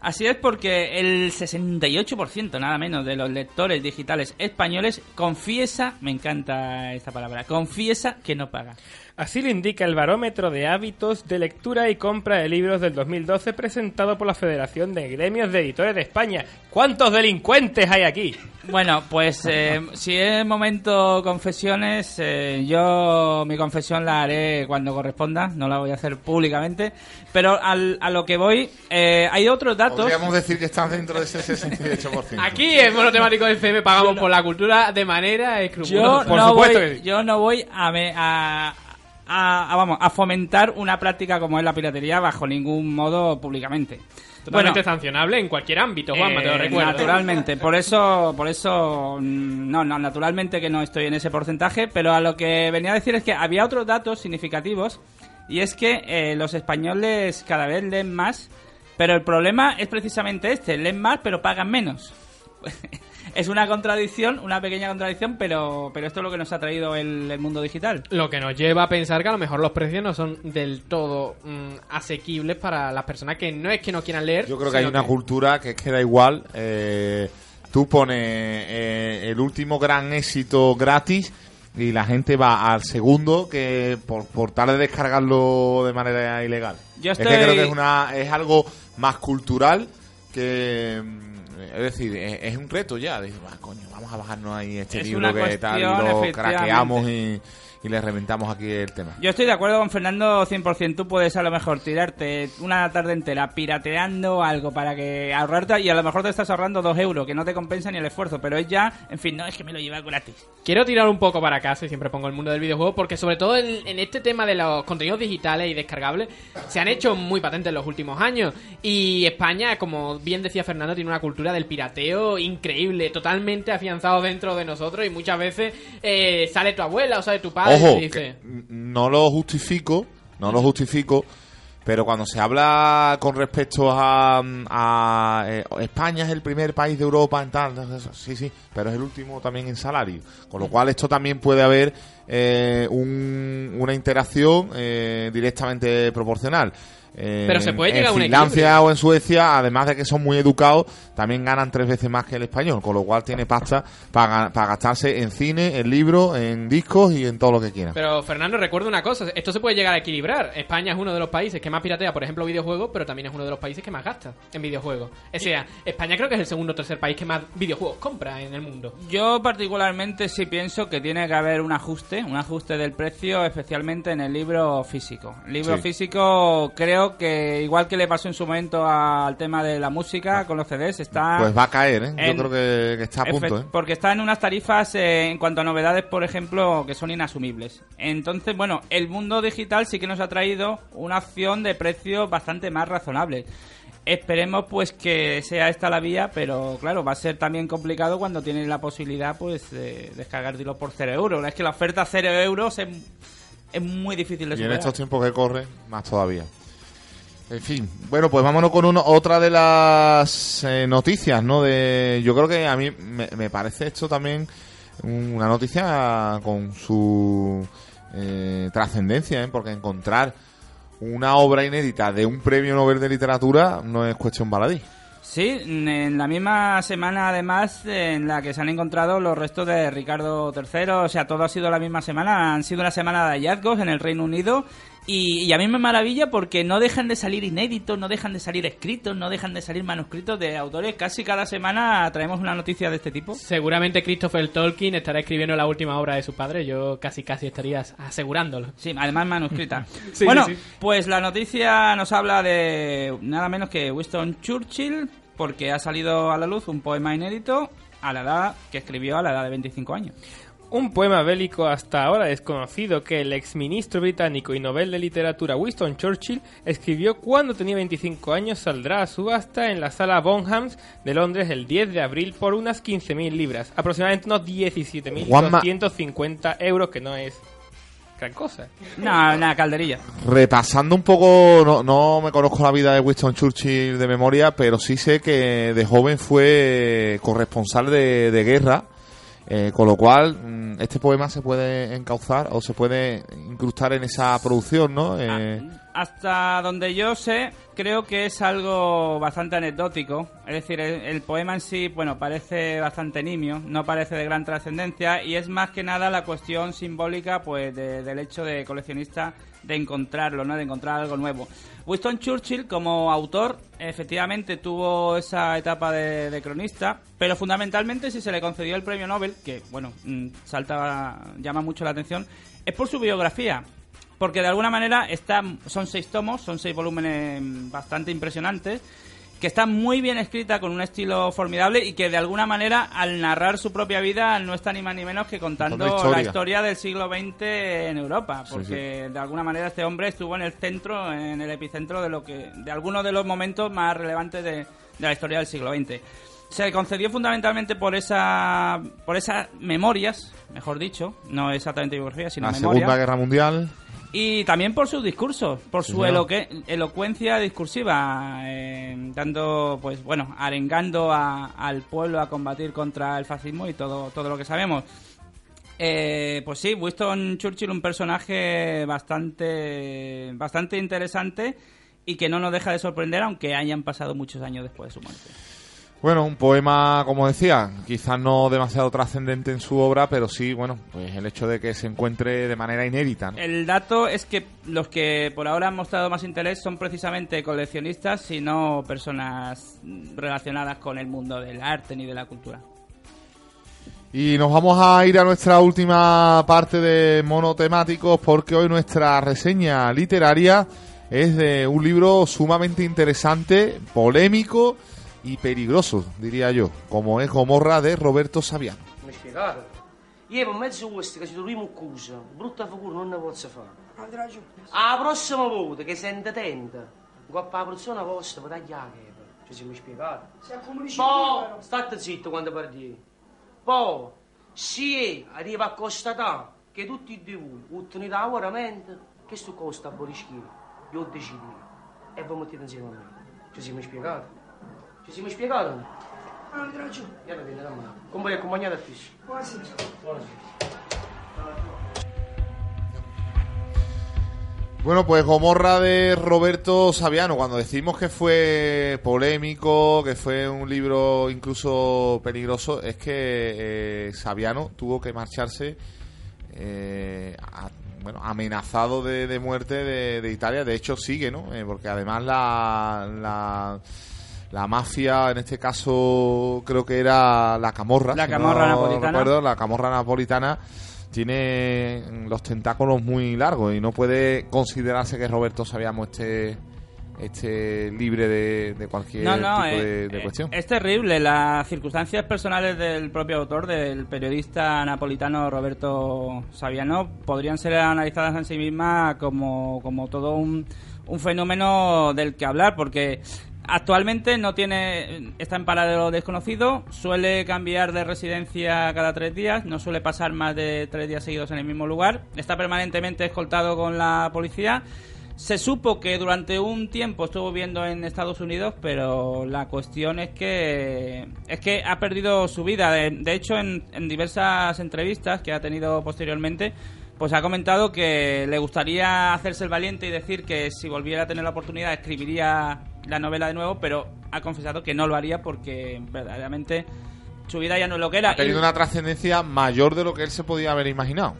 Así es porque el 68% nada menos de los lectores digitales españoles confiesa, me encanta esta palabra, confiesa que no paga. Así lo indica el barómetro de hábitos de lectura y compra de libros del 2012 presentado por la Federación de Gremios de Editores de España. ¿Cuántos delincuentes hay aquí? Bueno, pues eh, si es momento confesiones, eh, yo mi confesión la haré cuando corresponda, no la voy a hacer públicamente, pero al- a lo que voy, eh, hay otros datos... Podríamos decir que están dentro de ese 68%. Aquí en Monotemático FM pagamos por la cultura de manera Yo escrupulosa. no, voy, yo no voy a, me- a, a- a- vamos, a fomentar una práctica como es la piratería bajo ningún modo públicamente. Totalmente sancionable en cualquier ámbito, Juanma, te lo Eh, recuerdo. Naturalmente, por eso, por eso, mm, no, no, naturalmente que no estoy en ese porcentaje, pero a lo que venía a decir es que había otros datos significativos y es que eh, los españoles cada vez leen más, pero el problema es precisamente este, leen más pero pagan menos. es una contradicción, una pequeña contradicción, pero, pero esto es lo que nos ha traído el, el mundo digital. Lo que nos lleva a pensar que a lo mejor los precios no son del todo mm, asequibles para las personas que no es que no quieran leer. Yo creo que hay una cultura que es que da igual. eh, tú pones eh, el último gran éxito gratis y la gente va al segundo que por, por tal de descargarlo de manera ilegal. Yo Es que estoy- creo que es, una, es algo más cultural que... mm, Es decir, es, es un reto ya. Dices, "Ah, coño, vamos a bajarnos ahí este Es libro que tal lo craqueamos y, y le reventamos aquí el tema. Yo estoy de acuerdo con Fernando 100%. Tú puedes a lo mejor tirarte una tarde entera pirateando algo para que ahorrarte y a lo mejor te estás ahorrando dos euros, que no te compensa ni el esfuerzo, pero es ya, en fin, no es que me lo lleva gratis. Quiero tirar un poco para casa y siempre pongo el mundo del videojuego porque sobre todo en, en este tema de los contenidos digitales y descargables se han hecho muy patentes en los últimos años y España, como bien decía Fernando, tiene una cultura del pirateo increíble, totalmente afianzado dentro de nosotros y muchas veces eh, sale tu abuela o sale tu padre Ojo, dice... no lo justifico, no lo justifico, Pero cuando se habla con respecto a, a, eh, España es el primer país de Europa en tal, sí, sí, pero es el último también en salario. Con lo cual esto también puede haber eh, un- una interacción eh, directamente proporcional. Eh, Pero se puede llegar a en un Finlandia equilibrio. o en Suecia, además de que son muy educados, también ganan tres veces más que el español, con lo cual tiene pasta para, para gastarse en cine, en libros, en discos y en todo lo que quiera. Pero Fernando, recuerda una cosa, esto se puede llegar a equilibrar. España es uno de los países que más piratea, por ejemplo, videojuegos, pero también es uno de los países que más gasta en videojuegos. O sea, España creo que es el segundo o tercer país que más videojuegos compra en el mundo. Yo particularmente sí pienso que tiene que haber un ajuste, un ajuste del precio, especialmente en el libro físico. El libro Sí. físico creo que igual que le pasó en su momento al tema de la música con los CDs, está... Pues va a caer, ¿eh? Yo creo que, que está a punto, ¿eh? Porque está en unas tarifas eh, en cuanto a novedades, por ejemplo, que son inasumibles. Entonces, bueno, el mundo digital sí que nos ha traído una opción de precios bastante más razonable. Esperemos pues que sea esta la vía, pero claro, va a ser también complicado cuando tienes la posibilidad pues de descargártelo por 0 euros. Es que la oferta 0 euros es, es muy difícil de Y en superar. estos tiempos que corren, más todavía. En fin, bueno, pues vámonos con uno, otra de las eh, noticias, ¿no? De, yo creo que a mí me, parece esto también una noticia con su eh, trascendencia, ¿eh? Porque encontrar una obra inédita de un premio Nobel de literatura no es cuestión baladí. Sí, en la misma semana además en la que se han encontrado los restos de Ricardo III, o sea, todo ha sido la misma semana, han sido una semana de hallazgos en el Reino Unido y, y a mí me maravilla porque no dejan de salir inéditos, no dejan de salir escritos, no dejan de salir manuscritos de autores, casi cada semana traemos una noticia de este tipo. Seguramente Christopher Tolkien estará escribiendo la última obra de su padre, yo casi casi estaría asegurándolo. Sí, además manuscrita. Sí, bueno, sí, sí. pues la noticia nos habla de nada menos que Winston Churchill, porque ha salido a la luz un poema inédito a la edad que escribió a la edad de 25 años. Un poema bélico hasta ahora desconocido que el exministro británico y Nobel de Literatura Winston Churchill escribió cuando tenía 25 años saldrá a subasta en la sala Bonhams de Londres el 10 de abril por unas 15.000 libras, aproximadamente unos 17.250 euros, que no es gran cosa. Una, una calderilla. Repasando un poco, no, no me conozco la vida de Winston Churchill de memoria, pero sí sé que de joven fue corresponsal de, de guerra, eh, con lo cual mm, este poema se puede encauzar o se puede incrustar en esa producción, ¿no? Eh, Hasta donde yo sé, creo que es algo bastante anecdótico. Es decir, el, el poema en sí, bueno, parece bastante nimio, no parece de gran trascendencia y es más que nada la cuestión simbólica, pues, de- del hecho de coleccionista de encontrarlo, ¿no? De encontrar algo nuevo. Winston Churchill, como autor, efectivamente tuvo esa etapa de, cronista, pero fundamentalmente si se le concedió el premio Nobel, que, bueno, mm, salta, llama mucho la atención, es por su biografía porque de alguna manera está, son seis tomos, son seis volúmenes bastante impresionantes, que está muy bien escrita con un estilo formidable y que de alguna manera al narrar su propia vida no está ni más ni menos que contando historia. la historia del siglo XX en Europa, Sí, porque de alguna manera este hombre estuvo en el centro, en el epicentro de lo que, de algunos de los momentos más relevantes de, de la historia del siglo XX. Se concedió fundamentalmente por esa, por esas memorias, mejor dicho, no exactamente biografía, sino la memorias. Segunda Guerra Mundial. Y también por sus discursos, por Sí, su eloque- elocuencia discursiva, eh, dando, pues bueno, arengando a- al pueblo a combatir contra el fascismo y todo, todo lo que sabemos. Eh, pues sí, Winston Churchill, un personaje bastante, bastante interesante y que no nos deja de sorprender, aunque hayan pasado muchos años después de su muerte. Bueno, un poema, como decía, quizás no demasiado trascendente en su obra, pero sí, bueno, pues el hecho de que se encuentre de manera inédita. ¿no? El dato es que los que por ahora han mostrado más interés son precisamente coleccionistas y no personas relacionadas con el mundo del arte ni de la cultura. Y nos vamos a ir a nuestra última parte de monotemáticos porque hoy nuestra reseña literaria es de un libro sumamente interesante, polémico y peligroso, diría yo, como es Gomorra de Roberto Saviano. Mi spiegate? Io per mezzo di questo che ci troviamo accusa, brutta figura non ne posso fare. Andrà giù. A prossima volta che sente attenta, coppa la persona vostra per tagliare la chepa. Ci siamo spiegati? Se accomunisci Poi, state zitto quando parli. Poi, se arriva a constatare che tutti e due voi da veramente, che sto cosa abolisci io? Io decido io. e voi mettete insieme a me. Ci siamo spiegati? Ci siamo spiegati? o no? Ah, avete ragione. E allora vieni da me. Come vuoi accompagnare a te? Buonasera. Bueno, pues Gomorra de Roberto Saviano, cuando decimos que fue polémico, que fue un libro incluso peligroso, es que eh, Saviano tuvo que marcharse eh, a- bueno, amenazado de, de muerte de, de Italia. De hecho, sigue, ¿no? Eh, porque además la, la, la mafia, en este caso creo que era la camorra. La camorra no napolitana. recuerdo, la camorra napolitana tiene los tentáculos muy largos y no puede considerarse que Roberto Saviano esté, esté libre de, de cualquier No, no, tipo eh, de, de eh, cuestión. es terrible. Las circunstancias personales del propio autor, del periodista napolitano Roberto Saviano, podrían ser analizadas en sí mismas como, como todo un, un fenómeno del que hablar, porque actualmente no tiene está en paradero desconocido, suele cambiar de residencia cada tres días, no suele pasar más de tres días seguidos en el mismo lugar, está permanentemente escoltado con la policía. Se supo que durante un tiempo estuvo viviendo en Estados Unidos, pero la cuestión es que es que ha perdido su vida. De, de hecho, en, en diversas entrevistas que ha tenido posteriormente, pues ha comentado que le gustaría hacerse el valiente y decir que si volviera a tener la oportunidad escribiría la novela de nuevo, pero ha confesado que no lo haría porque verdaderamente su vida ya no es lo que era. Ha tenido Y- una trascendencia mayor de lo que él se podía haber imaginado.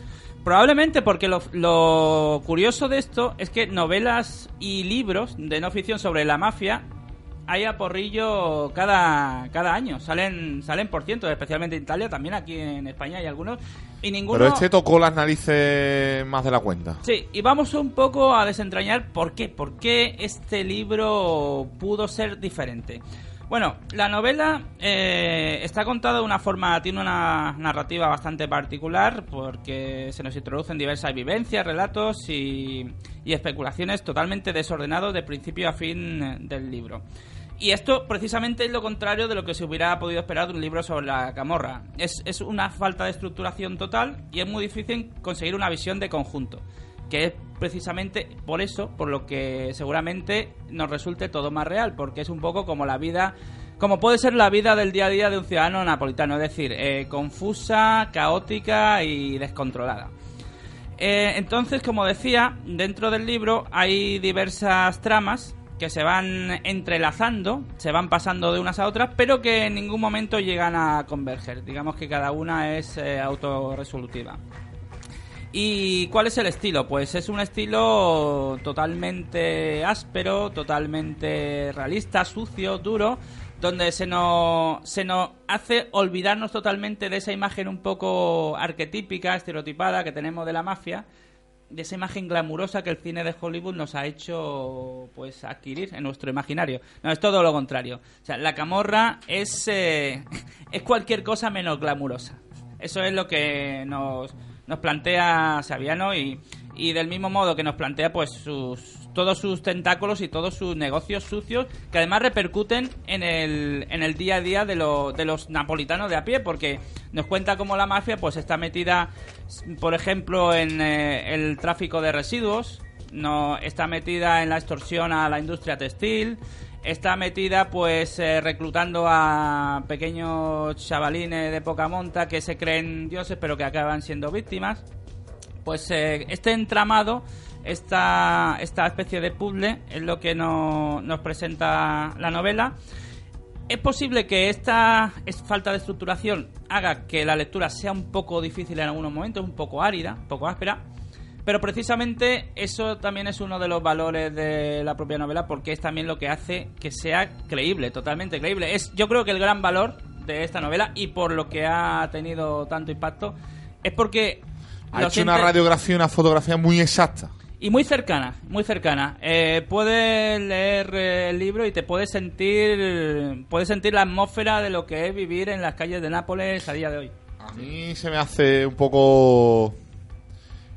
Probablemente porque lo, lo curioso de esto es que novelas y libros de no ficción sobre la mafia hay a porrillo cada, cada año. Salen, salen por ciento, especialmente en Italia, también aquí en España hay algunos. Y ninguno... Pero este tocó las narices más de la cuenta. Sí, y vamos un poco a desentrañar por qué, por qué este libro pudo ser diferente. Bueno, la novela eh, está contada de una forma, tiene una narrativa bastante particular porque se nos introducen diversas vivencias, relatos y, y especulaciones totalmente desordenados de principio a fin del libro. Y esto precisamente es lo contrario de lo que se hubiera podido esperar de un libro sobre la camorra. Es, es una falta de estructuración total y es muy difícil conseguir una visión de conjunto. Que es precisamente por eso, por lo que seguramente nos resulte todo más real, porque es un poco como la vida, como puede ser la vida del día a día de un ciudadano napolitano, es decir, eh, confusa, caótica y descontrolada. Eh, entonces, como decía, dentro del libro hay diversas tramas que se van entrelazando, se van pasando de unas a otras, pero que en ningún momento llegan a converger. Digamos que cada una es eh, autorresolutiva. ¿Y cuál es el estilo? Pues es un estilo totalmente áspero, totalmente realista, sucio, duro, donde se nos, se nos hace olvidarnos totalmente de esa imagen un poco arquetípica, estereotipada que tenemos de la mafia, de esa imagen glamurosa que el cine de Hollywood nos ha hecho pues adquirir en nuestro imaginario. No, es todo lo contrario. O sea, la camorra es, eh, es cualquier cosa menos glamurosa. Eso es lo que nos, nos plantea Saviano y, y del mismo modo que nos plantea pues sus todos sus tentáculos y todos sus negocios sucios que además repercuten en el, en el día a día de, lo- de los napolitanos de a pie porque nos cuenta cómo la mafia pues está metida por ejemplo en eh, el tráfico de residuos no está metida en la extorsión a la industria textil está metida pues eh, reclutando a pequeños chavalines de poca monta que se creen dioses pero que acaban siendo víctimas. Pues eh, este entramado, esta, esta especie de puzzle es lo que no- nos presenta la novela. Es posible que esta es- falta de estructuración haga que la lectura sea un poco difícil en algunos momentos, un poco árida, un poco áspera, pero precisamente eso también es uno de los valores de la propia novela porque es también lo que hace que sea creíble, totalmente creíble. Es yo creo que el gran valor de esta novela y por lo que ha tenido tanto impacto es porque Ha hecho una radiografía, una fotografía muy exacta. Y muy cercana, muy cercana. Eh, puedes leer eh, el libro y te puedes sentir, puedes sentir la atmósfera de lo que es vivir en las calles de Nápoles a día de hoy. A mí se me hace un poco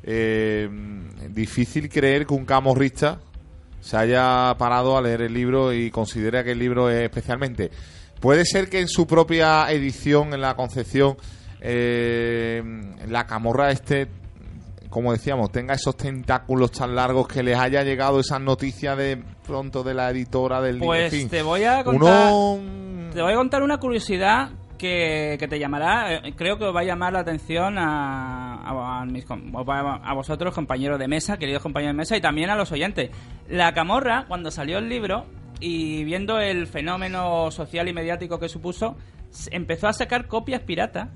eh, difícil creer que un camorrista se haya parado a leer el libro y considera que el libro es especialmente. Puede ser que en su propia edición, en la concepción, eh, la camorra esté como decíamos, tenga esos tentáculos tan largos que les haya llegado esas noticias de pronto de la editora del libro. Pues En fin, te voy a contar. Uno Te voy a contar una curiosidad que, que te llamará, eh, creo que os va a llamar la atención a, a, a mis a vosotros, compañeros de mesa, queridos compañeros de mesa, y también a los oyentes. La camorra, cuando salió el libro, y viendo el fenómeno social y mediático que supuso, empezó a sacar copias piratas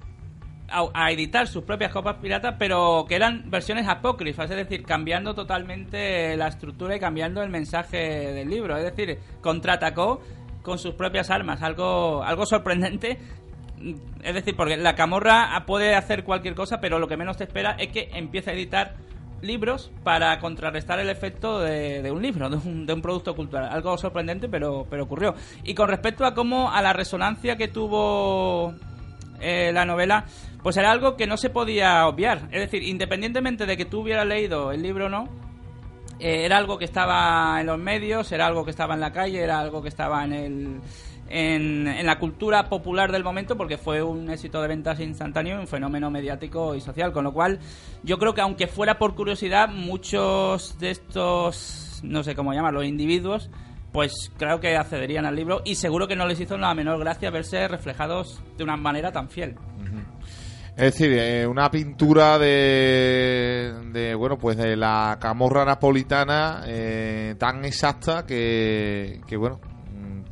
a, editar sus propias copias piratas, pero que eran versiones apócrifas, es decir, cambiando totalmente la estructura y cambiando el mensaje del libro. Es decir, contraatacó con sus propias armas, algo, algo sorprendente. Es decir, porque la camorra puede hacer cualquier cosa, pero lo que menos te espera es que empiece a editar libros para contrarrestar el efecto de, de un libro, de un, de un producto cultural. Algo sorprendente, pero, pero ocurrió. Y con respecto a cómo, a la resonancia que tuvo eh, la novela, pues era algo que no se podía obviar. Es decir, independientemente de que tú hubieras leído el libro o no, eh, era algo que estaba en los medios, era algo que estaba en la calle, era algo que estaba en el... En, en la cultura popular del momento porque fue un éxito de ventas instantáneo, un fenómeno mediático y social, con lo cual yo creo que aunque fuera por curiosidad, muchos de estos, no sé cómo llamarlos, individuos, pues creo que accederían al libro y seguro que no les hizo la menor gracia verse reflejados de una manera tan fiel. Es decir, eh, una pintura de, de, bueno, pues de la camorra napolitana eh, tan exacta que, que, bueno,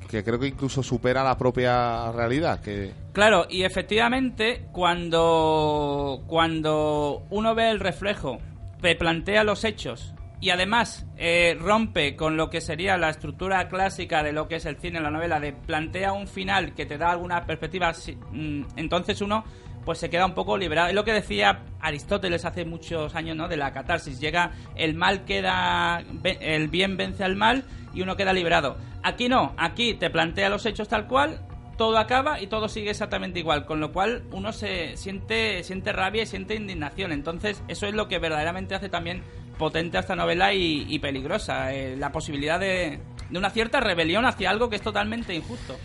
que creo que incluso supera la propia realidad. Que Claro, y efectivamente, cuando, cuando uno ve el reflejo, te plantea los hechos y además eh, rompe con lo que sería la estructura clásica de lo que es el cine, la novela, de plantea un final que te da alguna perspectiva, mm, entonces uno pues se queda un poco liberado. Es lo que decía Aristóteles hace muchos años, ¿no? De la catarsis. Llega, el mal queda, el bien vence al mal y uno queda liberado. Aquí no, aquí te plantea los hechos tal cual, todo acaba y todo sigue exactamente igual, con lo cual uno se siente, siente rabia y siente indignación. Entonces, eso es lo que verdaderamente hace también potente esta novela y, y peligrosa. eh, la posibilidad de, de una cierta rebelión hacia algo que es totalmente injusto.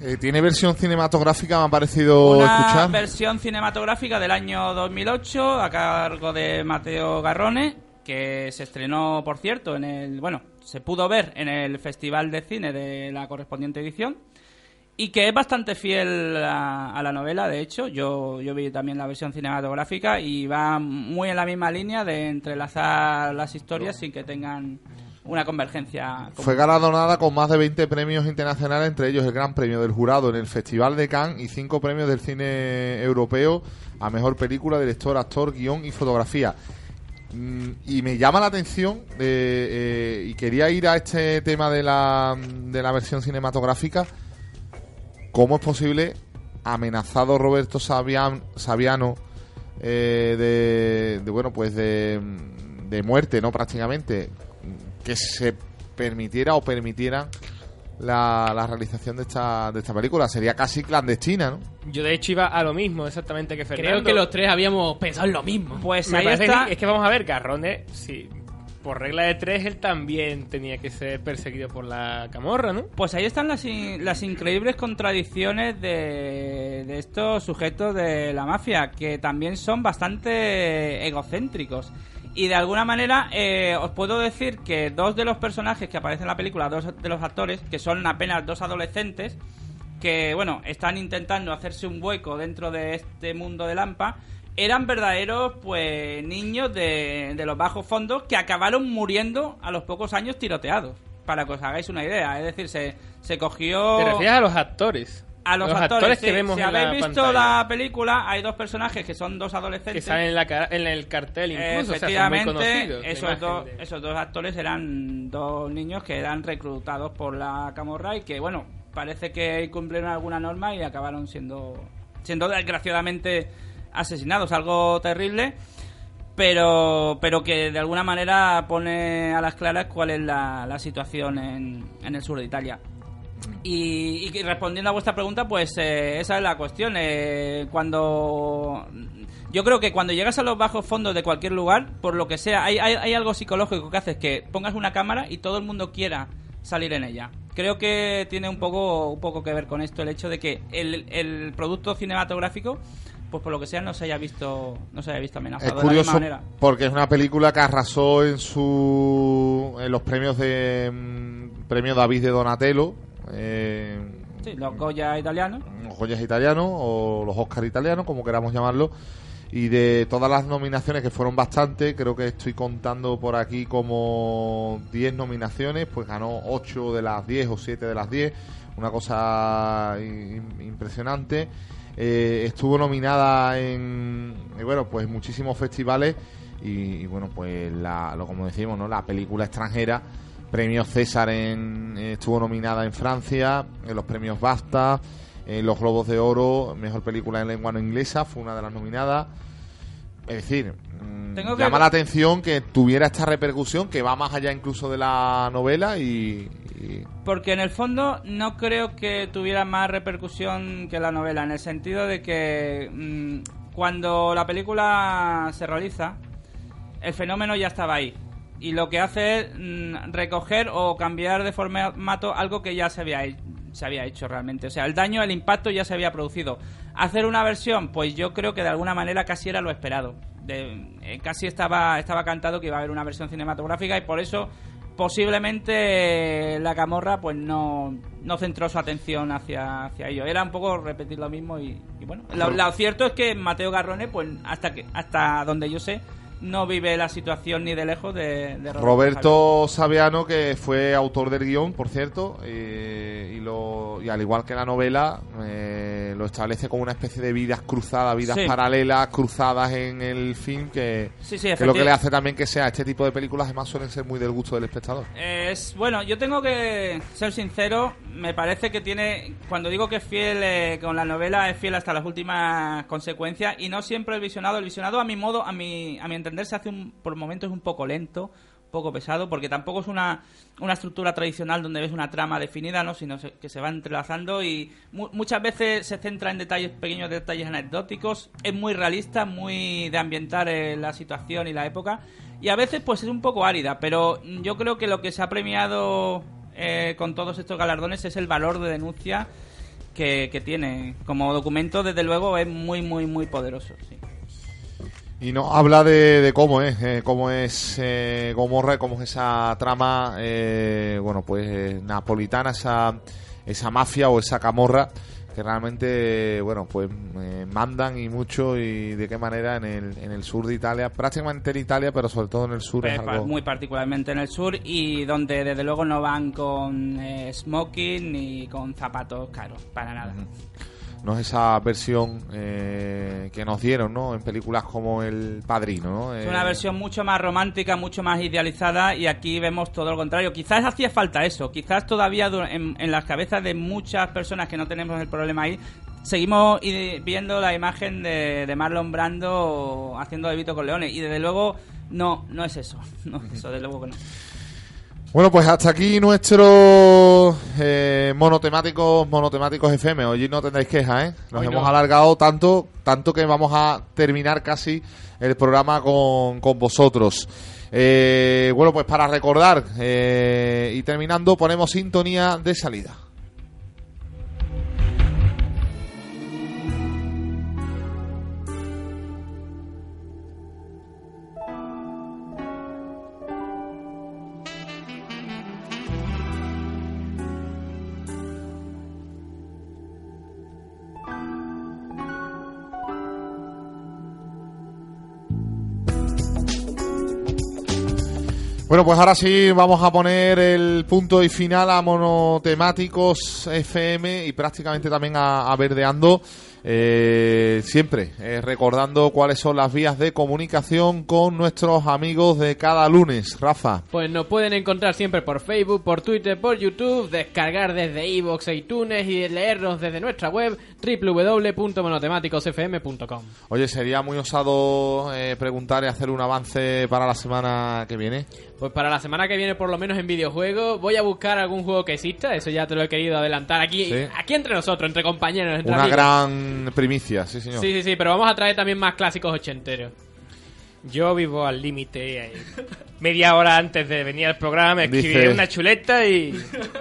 eh, tiene versión cinematográfica, me ha parecido Una escuchar. versión cinematográfica del año 2008 a cargo de Mateo Garrone, que se estrenó, por cierto, en el. Bueno, se pudo ver en el Festival de Cine de la correspondiente edición. Y que es bastante fiel a, a la novela, de hecho. Yo, yo vi también la versión cinematográfica y va muy en la misma línea de entrelazar las historias sin que tengan una convergencia. Fue galardonada con más de 20 premios internacionales, entre ellos el Gran Premio del Jurado en el Festival de Cannes y 5 premios del cine europeo a Mejor Película, Director, Actor, Guión y Fotografía. Mm, Y me llama la atención, eh, eh, y quería ir a este tema de la, de la versión cinematográfica, cómo es posible, amenazado Roberto Savian- Saviano, eh, de, de, bueno, pues de, de muerte, ¿no? Prácticamente, que se permitiera o permitiera la, la realización de esta, de esta película. Sería casi clandestina, ¿no? Yo de hecho iba a lo mismo exactamente que Fernando. Creo que los tres habíamos pensado en lo mismo. Pues Me ahí parece está. que- es que vamos a ver, Garrone, sí, por regla de tres, él también tenía que ser perseguido por la camorra, ¿no? Pues ahí están las, in- las increíbles contradicciones de, de estos sujetos de la mafia, que también son bastante egocéntricos. Y de alguna manera eh, os puedo decir que dos de los personajes que aparecen en la película, dos de los actores, que son apenas dos adolescentes, que bueno, están intentando hacerse un hueco dentro de este mundo de Lampa, eran verdaderos pues niños de, de los bajos fondos que acabaron muriendo a los pocos años tiroteados. Para que os hagáis una idea. Es decir, se, se cogió... Te refieres a los actores. A los, actores, que sí. vemos si en habéis la visto pantalla. la película, hay dos personajes que son dos Que adolescentes. salen en, la en el cartel incluso, o sea, son muy Efectivamente, conocidos. esos, dos, de- esos dos actores eran dos niños que eran reclutados por la camorra y que, bueno, parece que cumplieron alguna norma y acabaron siendo, siendo desgraciadamente asesinados. Algo terrible, pero, pero que de alguna manera pone a las claras cuál es la, la situación en, en el sur de Italia. Y, respondiendo a vuestra pregunta, pues eh, esa es la cuestión. Eh, cuando yo creo que cuando llegas a los bajos fondos de cualquier lugar, por lo que sea, hay, hay, hay algo psicológico que hace es que pongas una cámara y todo el mundo quiera salir en ella. Creo que tiene un poco, un poco que ver con esto el hecho de que el, el producto cinematográfico pues por lo que sea no se haya visto no se haya visto Es amenazado de la misma manera. porque es una película que arrasó en su en los premios de mm, premio David de Donatello, eh, Sí, los Goya italianos. los joyas italianos o los Oscar italianos, como queramos llamarlo. Y de todas las nominaciones, que fueron bastantes, creo que estoy contando por aquí como 10 nominaciones, pues ganó 8 de las 10 o 7 de las 10, una cosa im- impresionante. Eh, estuvo nominada en, eh, bueno, pues muchísimos festivales y, y, bueno, pues la, lo como decimos, ¿no? La película extranjera, premio César en, eh, estuvo nominada en Francia, en los premios BAFTA, en los Globos de Oro, mejor película en lengua no inglesa, fue una de las nominadas. Es decir, mm, Tengo que- llama la atención que tuviera esta repercusión que va más allá incluso de la novela y, y- Porque en el fondo no creo que tuviera más repercusión que la novela, en el sentido de que mm, cuando la película se realiza, el fenómeno ya estaba ahí. Y lo que hace es mm, recoger o cambiar de formato algo que ya se había, he- se había hecho realmente. O sea, el daño, el impacto ya se había producido. Hacer una versión, pues yo creo que de alguna manera casi era lo esperado. De- eh, casi estaba, estaba cantado que iba a haber una versión cinematográfica y por eso posiblemente la camorra pues no, no centró su atención hacia, hacia ello. Era un poco repetir lo mismo y, y bueno, lo, lo cierto es que Mateo Garrone, pues hasta que hasta donde yo sé, no vive la situación ni de lejos de, de Roberto Saviano, que fue autor del guion, por cierto, eh, y, lo, y al igual que la novela, eh, lo establece como una especie de vidas cruzadas, vidas Sí. paralelas, cruzadas en el film, que, Sí, sí, que es lo que le hace también que sea este tipo de películas, además suelen ser muy del gusto del espectador. Es bueno, yo tengo que ser sincero, me parece que tiene, cuando digo que es fiel eh, con la novela, es fiel hasta las últimas consecuencias y no siempre el visionado, el visionado a mi modo, a mi, a mi entender se hace un, por momentos un poco lento, poco pesado, porque tampoco es una, una estructura tradicional donde ves una trama definida, ¿no? sino que se va entrelazando y mu- muchas veces se centra en detalles, pequeños detalles anecdóticos, es muy realista, muy de ambientar eh, la situación y la época y a veces pues es un poco árida, pero yo creo que lo que se ha premiado eh, con todos estos galardones es el valor de denuncia que, tiene. Como documento, desde luego, es muy, muy, muy poderoso. Y nos habla de, de cómo es, eh, cómo es eh, Gomorra, cómo es esa trama, eh, bueno, pues eh, napolitana, esa, esa mafia o esa camorra que realmente, bueno, pues eh, mandan y mucho y de qué manera en el, en el sur de Italia, prácticamente en Italia, pero sobre todo en el sur es pa- algo... Muy particularmente en el sur y donde desde luego no van con eh, smoking ni con zapatos caros, para nada. No es esa versión eh, que nos dieron, ¿no? En películas como El Padrino, ¿no? Es Eh, una versión mucho más romántica, mucho más idealizada y aquí vemos todo lo contrario. Quizás hacía falta eso, quizás todavía en, en las cabezas de muchas personas que no tenemos el problema ahí, seguimos viendo la imagen de, de Marlon Brando haciendo de Vito Corleone y desde luego no, no es eso, no, eso desde luego que no. Bueno, pues hasta aquí nuestros eh, monotemáticos, monotemáticos FM. Hoy no tendréis quejas, ¿eh? Nos Hoy hemos no. alargado tanto, tanto que vamos a terminar casi el programa con, con vosotros. Eh, bueno, pues para recordar eh, y terminando, ponemos sintonía de salida. Bueno, pues ahora sí vamos a poner el punto y final a monotemáticos FM y prácticamente también a, a verdeando. Eh, siempre eh, recordando cuáles son las vías de comunicación con nuestros amigos de cada lunes. Rafa. Pues nos pueden encontrar siempre por Facebook, por Twitter, por YouTube, descargar desde iVoox e iTunes y leernos desde nuestra web www.monotemáticosfm.com. Oye, sería muy osado eh, preguntar y hacer un avance para la semana que viene. Pues para la semana que viene, por lo menos en videojuegos, voy a buscar algún juego que exista. Eso ya te lo he querido adelantar aquí, Sí. aquí entre nosotros, entre compañeros, entre Una amigos. gran primicia, sí señor. Sí, sí, sí, pero vamos a traer también más clásicos ochenteros. Yo vivo al límite. Media hora antes de venir al programa, escribiré Dice- una chuleta y,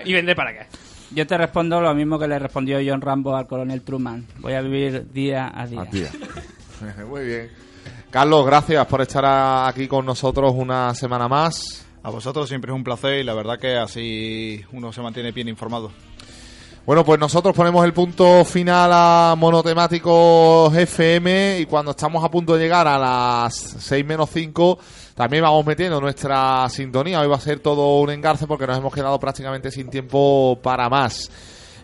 y vendré para acá. Yo te respondo lo mismo que le respondió John Rambo al coronel Truman. Voy a vivir día a día. A día. Muy bien. Carlos, gracias por estar a- aquí con nosotros una semana más. A vosotros siempre es un placer y la verdad que así uno se mantiene bien informado. Bueno, pues nosotros ponemos el punto final a Monotemáticos FM y cuando estamos a punto de llegar a las 6 menos 5 también vamos metiendo nuestra sintonía. Hoy va a ser todo un engarce porque nos hemos quedado prácticamente sin tiempo para más.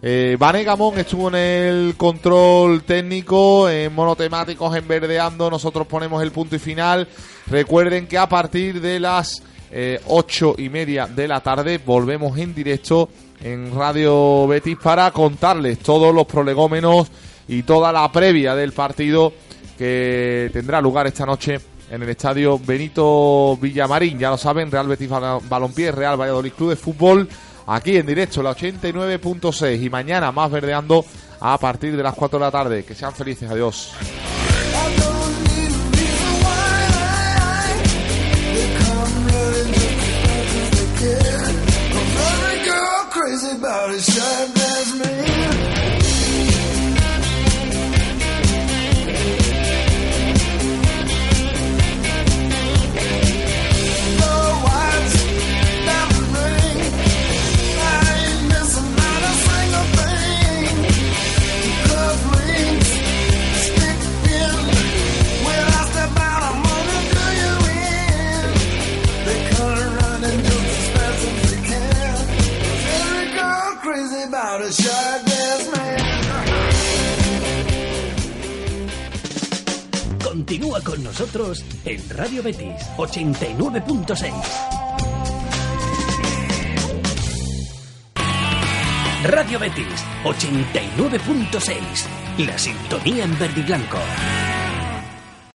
Eh, Vane estuvo en el control técnico, en monotemáticos, en verdeando. Nosotros ponemos el punto y final. Recuerden que a partir de las eh, ocho y media de la tarde volvemos en directo en Radio Betis para contarles todos los prolegómenos y toda la previa del partido que tendrá lugar esta noche en el estadio Benito Villamarín. Ya lo saben, Real Betis Bal- Balompié, Real Valladolid Club de Fútbol, aquí en directo, la 89.6 y mañana más verdeando a partir de las 4 de la tarde. Que sean felices, adiós. About as sharp as me. Continúa con nosotros en Radio Betis 89.6. Radio Betis 89.6. La sintonía en verde y blanco.